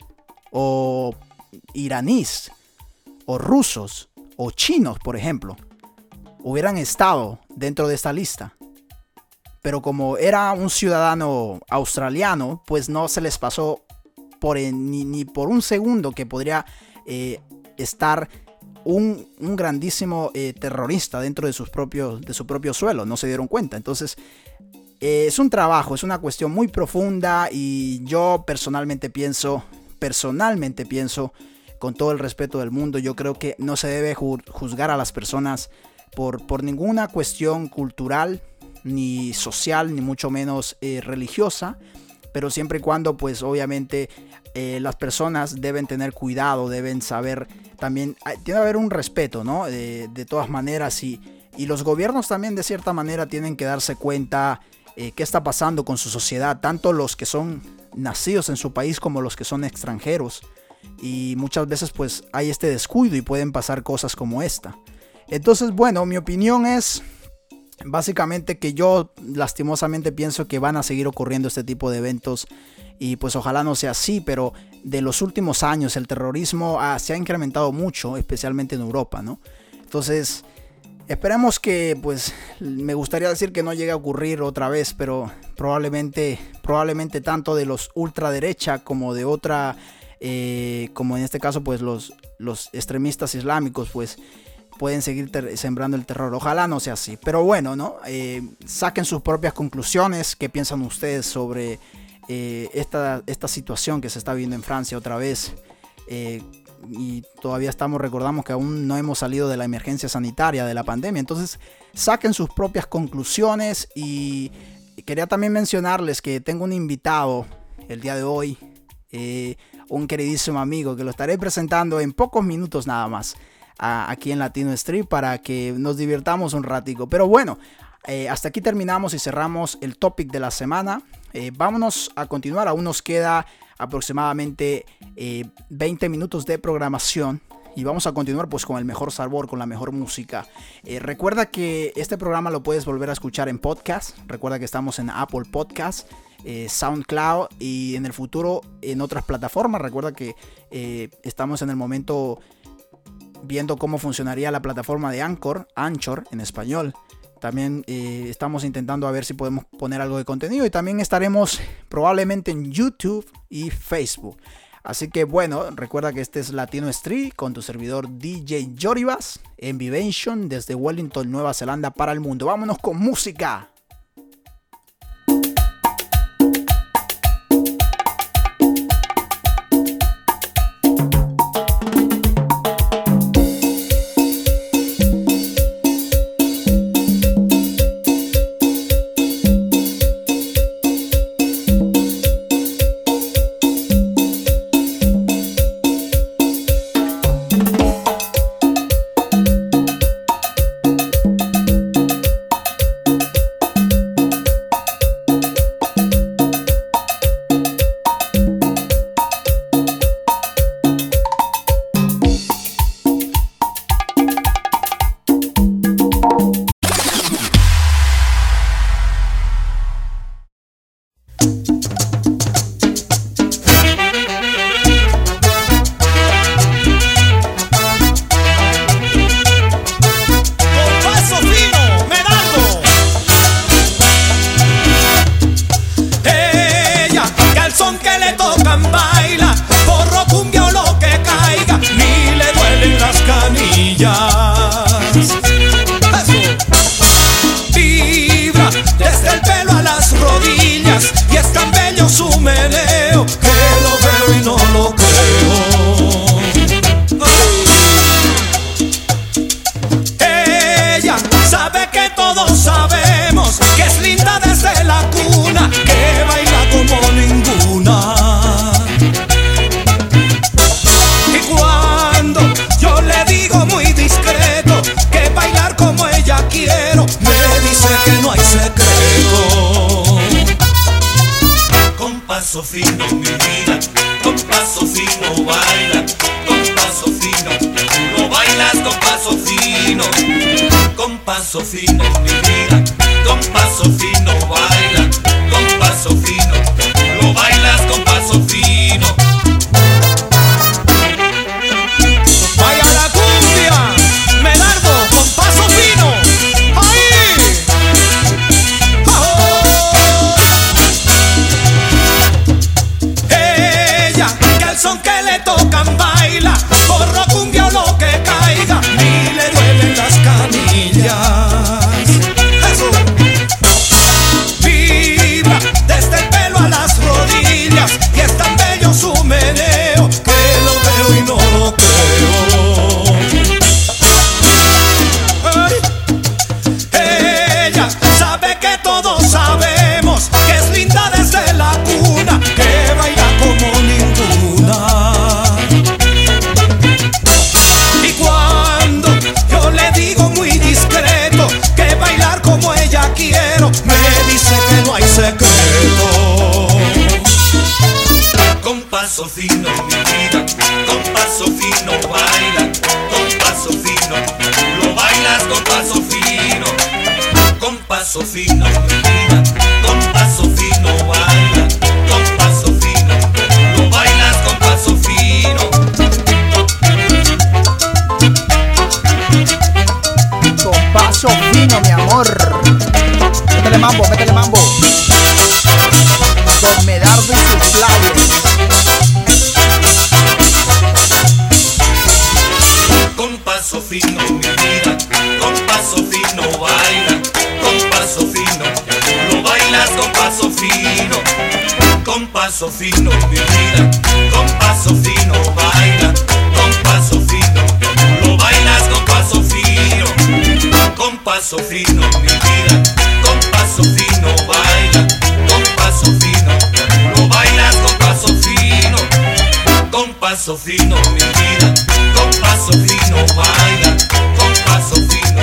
o iraníes o rusos o chinos, por ejemplo, hubieran estado dentro de esta lista. Pero como era un ciudadano australiano, pues no se les pasó por ni, por un segundo que podría eh, estar un, un grandísimo eh, terrorista dentro de, sus propios, de su propio suelo. No se dieron cuenta. Entonces, eh, es un trabajo, es una cuestión muy profunda y yo personalmente pienso, personalmente pienso, con todo el respeto del mundo, yo creo que no se debe ju- juzgar a las personas por, por ninguna cuestión cultural, ni social, ni mucho menos eh, religiosa, pero siempre y cuando pues obviamente eh, las personas deben tener cuidado, deben saber también, tiene que haber un respeto, ¿no? De todas maneras y, y los gobiernos también de cierta manera tienen que darse cuenta eh, qué está pasando con su sociedad, tanto los que son nacidos en su país como los que son extranjeros. Y muchas veces pues hay este descuido y pueden pasar cosas como esta. Entonces, bueno, mi opinión es básicamente que yo lastimosamente pienso que van a seguir ocurriendo este tipo de eventos y pues ojalá no sea así, pero de los últimos años el terrorismo ha- se ha incrementado mucho, especialmente en Europa, ¿no? Entonces, esperemos que, pues, me gustaría decir que no llegue a ocurrir otra vez, pero probablemente, probablemente tanto de los ultraderecha como de otra, eh, como en este caso, pues los, los extremistas islámicos, pues pueden seguir sembrando el terror. Ojalá no sea así. Pero bueno, ¿no? Eh, saquen sus propias conclusiones. ¿Qué piensan ustedes sobre eh, esta, esta situación que se está viendo en Francia otra vez? Y todavía estamos, recordamos que aún no hemos salido de la emergencia sanitaria, de la pandemia. Entonces, saquen sus propias conclusiones. Y quería también mencionarles que tengo un invitado el día de hoy. eh, un queridísimo amigo que lo estaré presentando en pocos minutos nada más aquí en Latino Street para que nos divirtamos un ratico. Pero bueno, eh, hasta aquí terminamos y cerramos el topic de la semana. Eh, vámonos a continuar, aún nos queda aproximadamente eh, 20 minutos de programación. Y vamos a continuar pues con el mejor sabor, con la mejor música. Eh, recuerda que este programa lo puedes volver a escuchar en podcast. Recuerda que estamos en Apple Podcast, eh, SoundCloud y en el futuro en otras plataformas. Recuerda que eh, estamos en el momento viendo cómo funcionaría la plataforma de Anchor, Anchor en español. También eh, estamos intentando a ver si podemos poner algo de contenido y también estaremos probablemente en YouTube y Facebook. Así que bueno, recuerda que este es Latino Street con tu servidor DJ Joribas en Vivation desde Wellington, Nueva Zelanda para el mundo. Vámonos con música. Con paso fino, mi vida, con paso fino baila, con paso fino,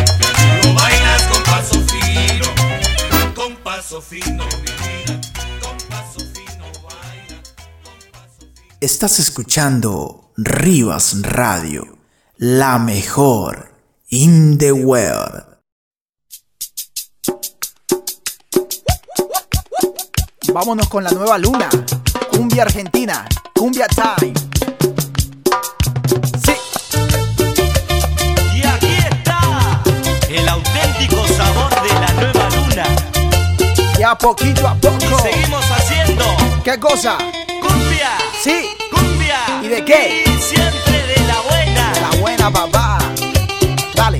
lo bailas con paso fino, con paso fino, mi vida, con paso fino baila, con paso fino. Estás escuchando Rivas Radio, la mejor in the world. Vámonos con la nueva luna. Cumbia Argentina, Cumbia Time. Y a poquito a poco. y Seguimos haciendo. ¿Qué cosa? Cumbia. Sí. Cumbia. ¿Y de qué? Y siempre de la buena. De la buena, papá. Dale.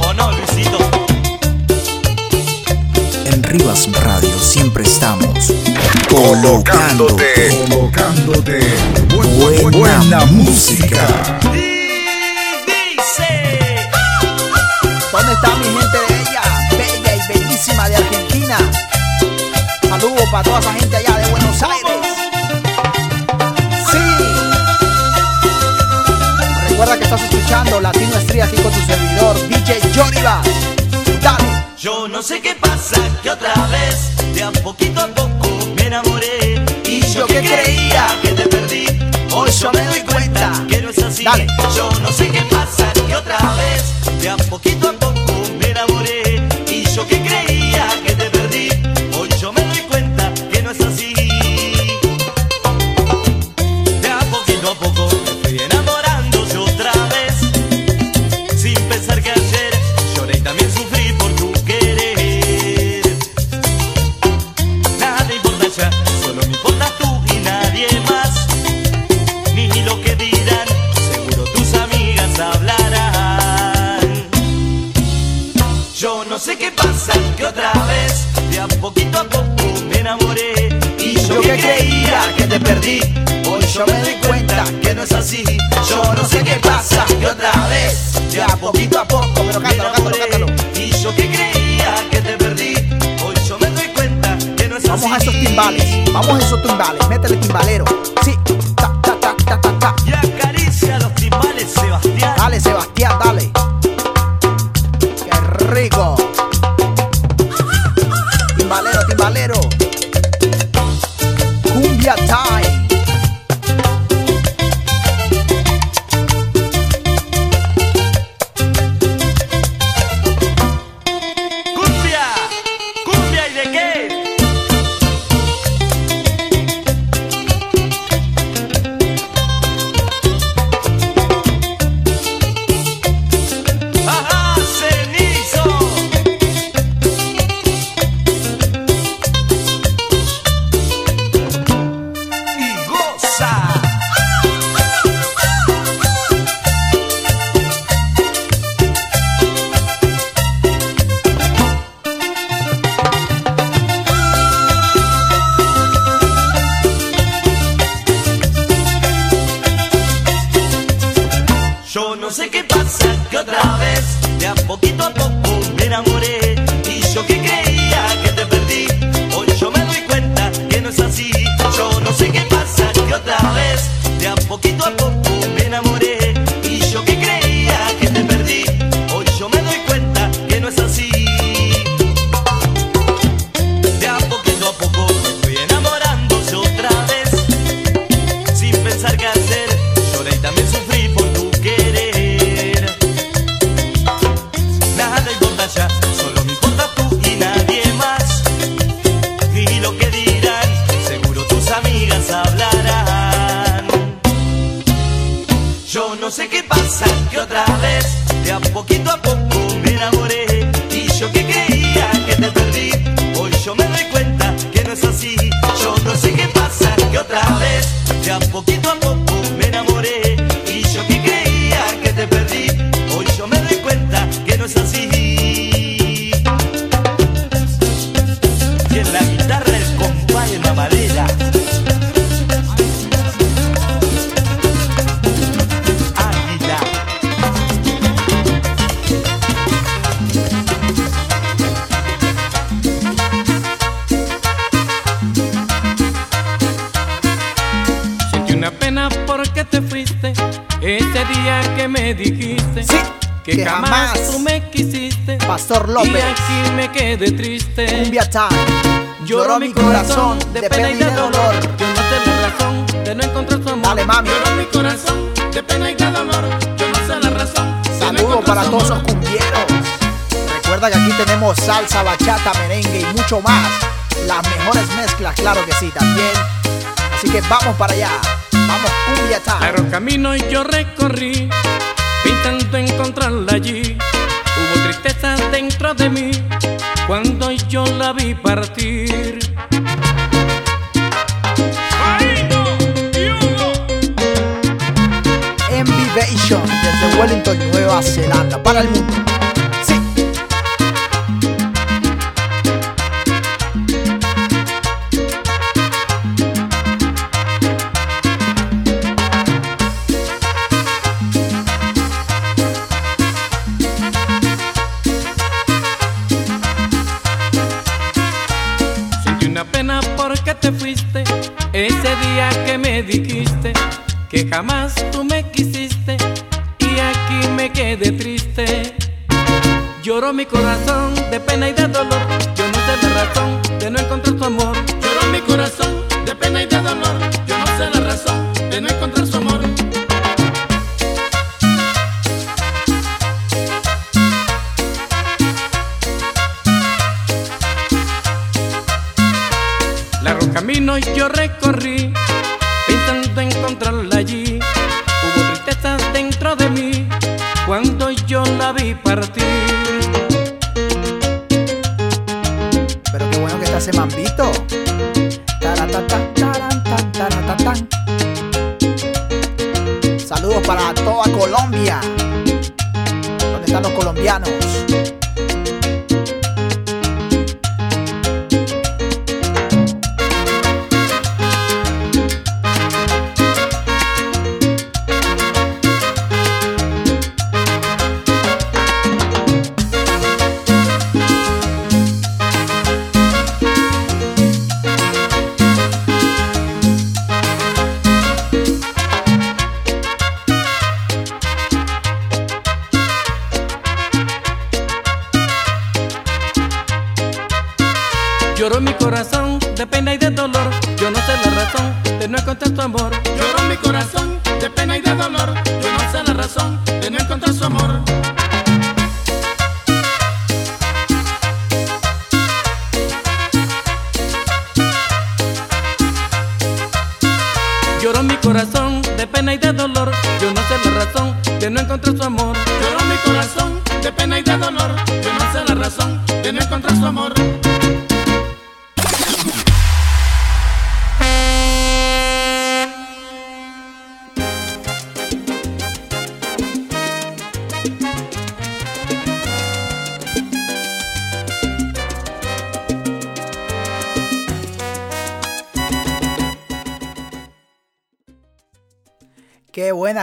¿O no, Luisito? En Rivas Radio siempre estamos colocándote, colocándote buena, buena música. música. Dice. ¿Dónde está mi gente? Para toda esa gente allá de Buenos Aires. Sí. Recuerda que estás escuchando Latino Estrella aquí con tu servidor DJ Johnny Dale. Yo no sé qué pasa que otra vez de a poquito a poco me enamoré y yo, que creía que te perdí hoy yo me doy cuenta que no es así. Dale. Yo no sé qué pasa que otra vez de a poquito a poco que, que jamás, jamás. tú me quisiste. Pastor Y López. aquí me quedé triste. Cumbia time. Lloró mi corazón de pena y de dolor. Yo no sé la razón de no encontrar su amor. Dale, mami. Lloró mi corazón de pena y de dolor. Yo no sé la razón. no Saludos para todos los cumbieros. Recuerda que aquí tenemos salsa, bachata, merengue y mucho más. Las mejores mezclas, claro que sí, también. Así que vamos para allá. Vamos, cumbia time. Largo camino yo recorrí, encontrarla allí. Hubo tristeza dentro de mí cuando yo la vi partir. Envivation desde Wellington, Nueva Zelanda, para el mundo. Jamás tú me quisiste y aquí me quedé triste. Lloró mi corazón de pena y de dolor. Yo no sé razón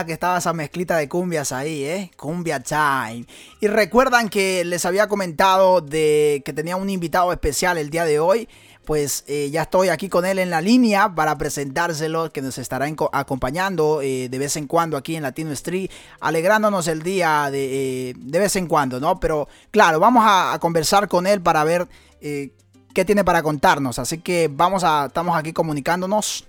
que estaba esa mezclita de cumbias ahí, ¿eh? Cumbia Time. Y recuerdan que les había comentado de que tenía un invitado especial el día de hoy. Pues eh, ya estoy aquí con él en la línea para presentárselo, que nos estará acompañando eh, de vez en cuando aquí en Latino Street, alegrándonos el día de, eh, de vez en cuando, ¿no? Pero claro, vamos a, a conversar con él para ver qué tiene para contarnos. Así que vamos a, estamos aquí comunicándonos.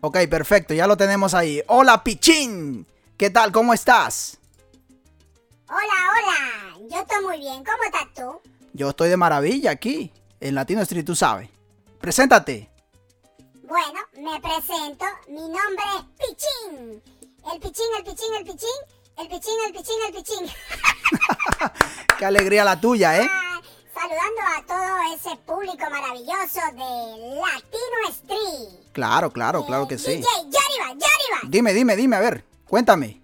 Ok, perfecto, ya lo tenemos ahí. Hola, Pichín. ¿Qué tal? ¿Cómo estás? Hola, hola. Yo estoy muy bien. ¿Cómo estás tú? Yo estoy de maravilla aquí, en Latino Street, tú sabes. Preséntate. Bueno, me presento. Mi nombre es Pichín. El Pichín, el Pichín, el Pichín. El Pichín, el Pichín, el Pichín. (laughs) Qué alegría la tuya, ¿eh? Saludando a todo ese público maravilloso de Latino Street. Claro, claro, claro que sí. DJ, Yariba. Dime, dime, dime, a ver, cuéntame.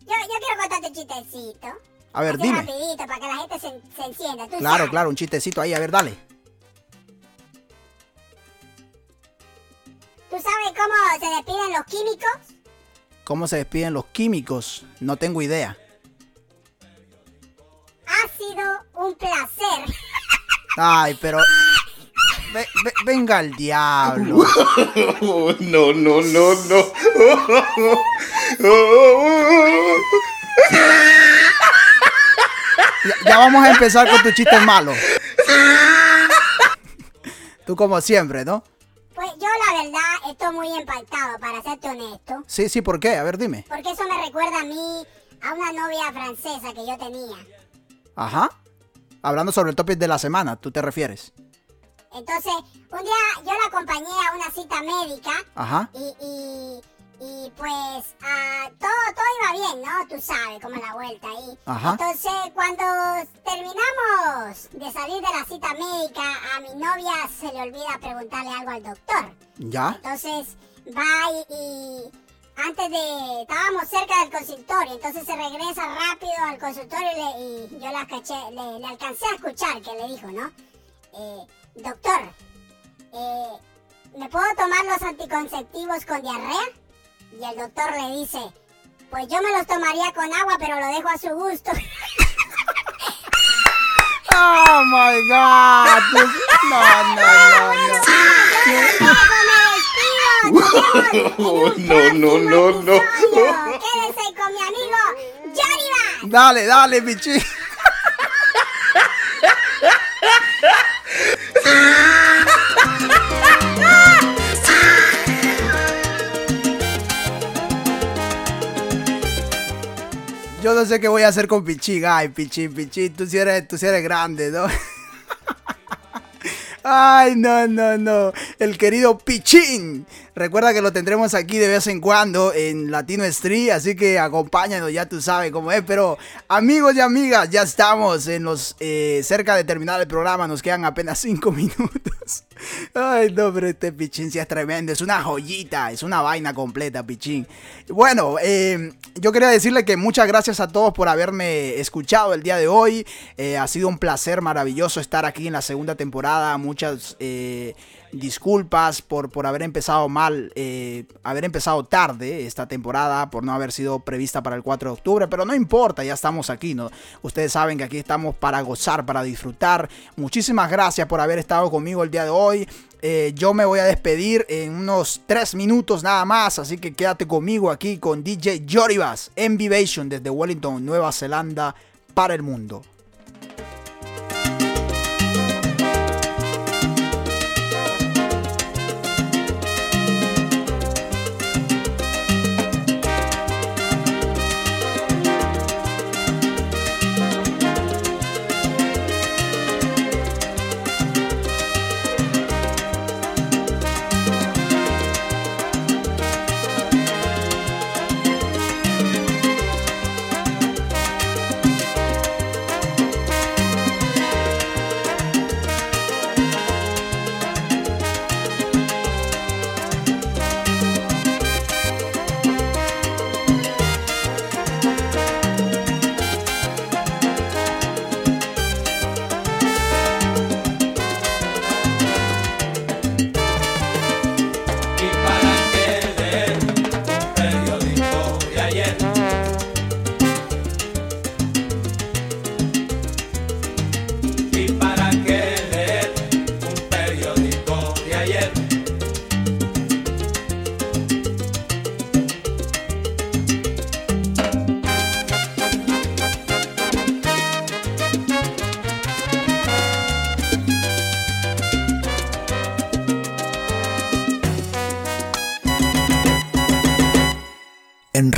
Yo, yo quiero contarte un chistecito. A ver, Así dime. rapidito, para que la gente se, se encienda. ¿Tú Claro, sabes? claro, un chistecito ahí, a ver, dale. ¿Tú sabes cómo se despiden los químicos? ¿Cómo se despiden los químicos? No tengo idea. Ha sido un placer. Ay, pero... Ve- ve- venga el diablo. (laughs) no, no, no, no. Ya, ya vamos a empezar con tu chiste malo. Tú como siempre, ¿no? Pues yo la verdad estoy muy impactado, para serte honesto. Sí, sí, ¿por qué? A ver, dime. Porque eso me recuerda a mí, a una novia francesa que yo tenía. Ajá. Hablando sobre el topic de la semana, ¿tú te refieres? Entonces, un día yo la acompañé a una cita médica Ajá. y, y, y pues ah, todo, todo iba bien, ¿no? Tú sabes, como la vuelta ahí. Ajá. Entonces, cuando terminamos de salir de la cita médica, a mi novia se le olvida preguntarle algo al doctor. ¿Ya? Entonces va y, y antes de... Estábamos cerca del consultorio, entonces se regresa rápido al consultorio y, le- y yo la caché, le, le alcancé a escuchar que le dijo, ¿no? Eh, doctor, eh, ¿me puedo tomar los anticonceptivos con diarrea? Y el doctor le dice, pues yo me los tomaría con agua, pero lo dejo a su gusto. (laughs) Oh my god. Tú- (laughs) No, no, no, no, no, no, no. (laughs) Quédense con mi amigo no. Dale, dale, pichi. Yo no sé qué voy a hacer con Pichín. Ay, Pichín, Pichín, tú sí eres, tú sí eres grande, ¿no? (laughs) Ay, no, no, no. El querido Pichín. Recuerda que lo tendremos aquí de vez en cuando en Latino Street, así que acompáñanos, ya tú sabes cómo es. Pero amigos y amigas, ya estamos en los eh, cerca de terminar el programa, nos quedan apenas cinco (laughs) minutos. Ay, no, pero este Pichín sí es tremendo, es una joyita, es una vaina completa, Pichín. Bueno, eh, yo quería decirle que muchas gracias a todos por haberme escuchado el día de hoy. Eh, ha sido un placer maravilloso estar aquí en la segunda temporada. Muchas eh, disculpas por, por haber empezado mal, eh, haber empezado tarde esta temporada, por no haber sido prevista para el 4 de octubre, pero no importa, ya estamos aquí, ¿no? Ustedes saben que aquí estamos para gozar, para disfrutar. Muchísimas gracias por haber estado conmigo el día de hoy. Eh, yo me voy a despedir en unos 3 minutos nada más, así que quédate conmigo aquí con DJ Joribas en Vivation desde Wellington, Nueva Zelanda, para el mundo.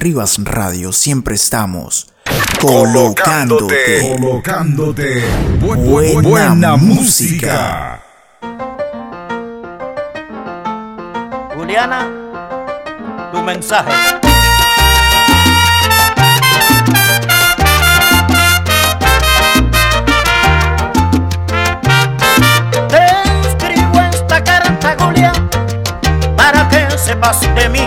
Arribas Radio siempre estamos colocándote, colocándote. Buena, música. Juliana, tu mensaje. Te escribo esta carta Julia para que sepas de mí.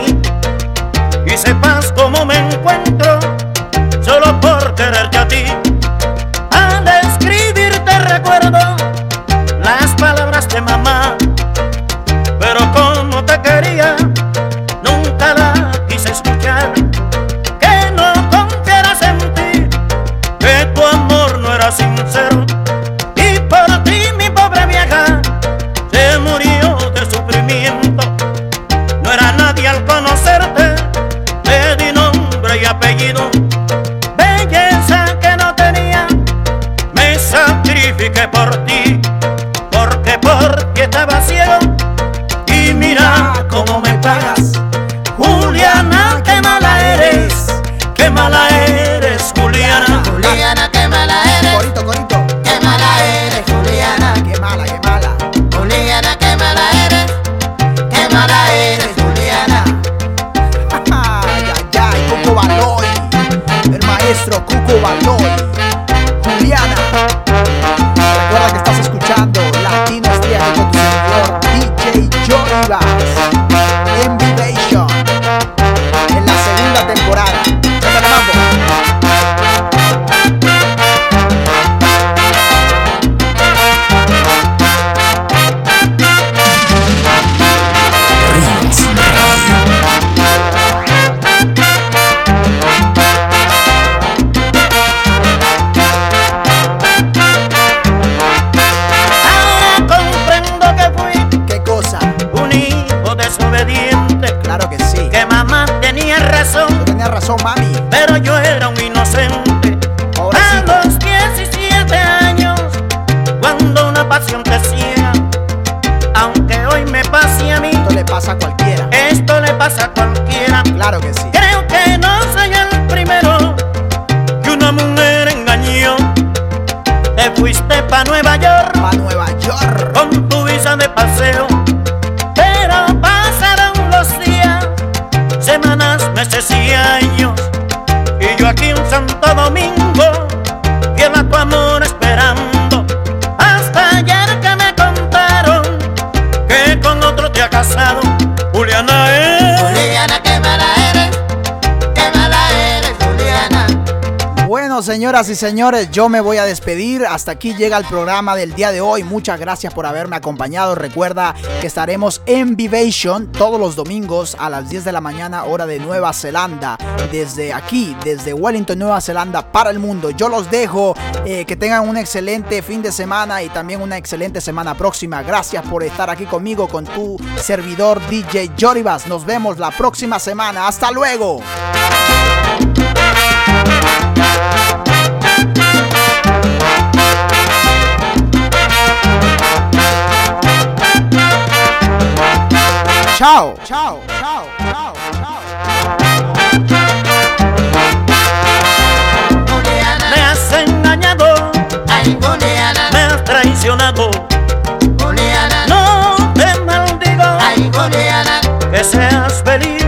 Y señores, yo me voy a despedir. Hasta aquí llega el programa del día de hoy. Muchas gracias por haberme acompañado. Recuerda que estaremos en Vivation todos los domingos a las 10 de la mañana, hora de Nueva Zelanda. Desde aquí, desde Wellington, Nueva Zelanda, para el mundo. Yo los dejo. Eh, que tengan un excelente fin de semana y también una excelente semana próxima. Gracias por estar aquí conmigo, con tu servidor DJ Joribas. Nos vemos la próxima semana. Hasta luego. Chao, chao, chao, chao, chao. Me has engañado, Ay, me has traicionado. No te maldigo, Ay, que seas feliz.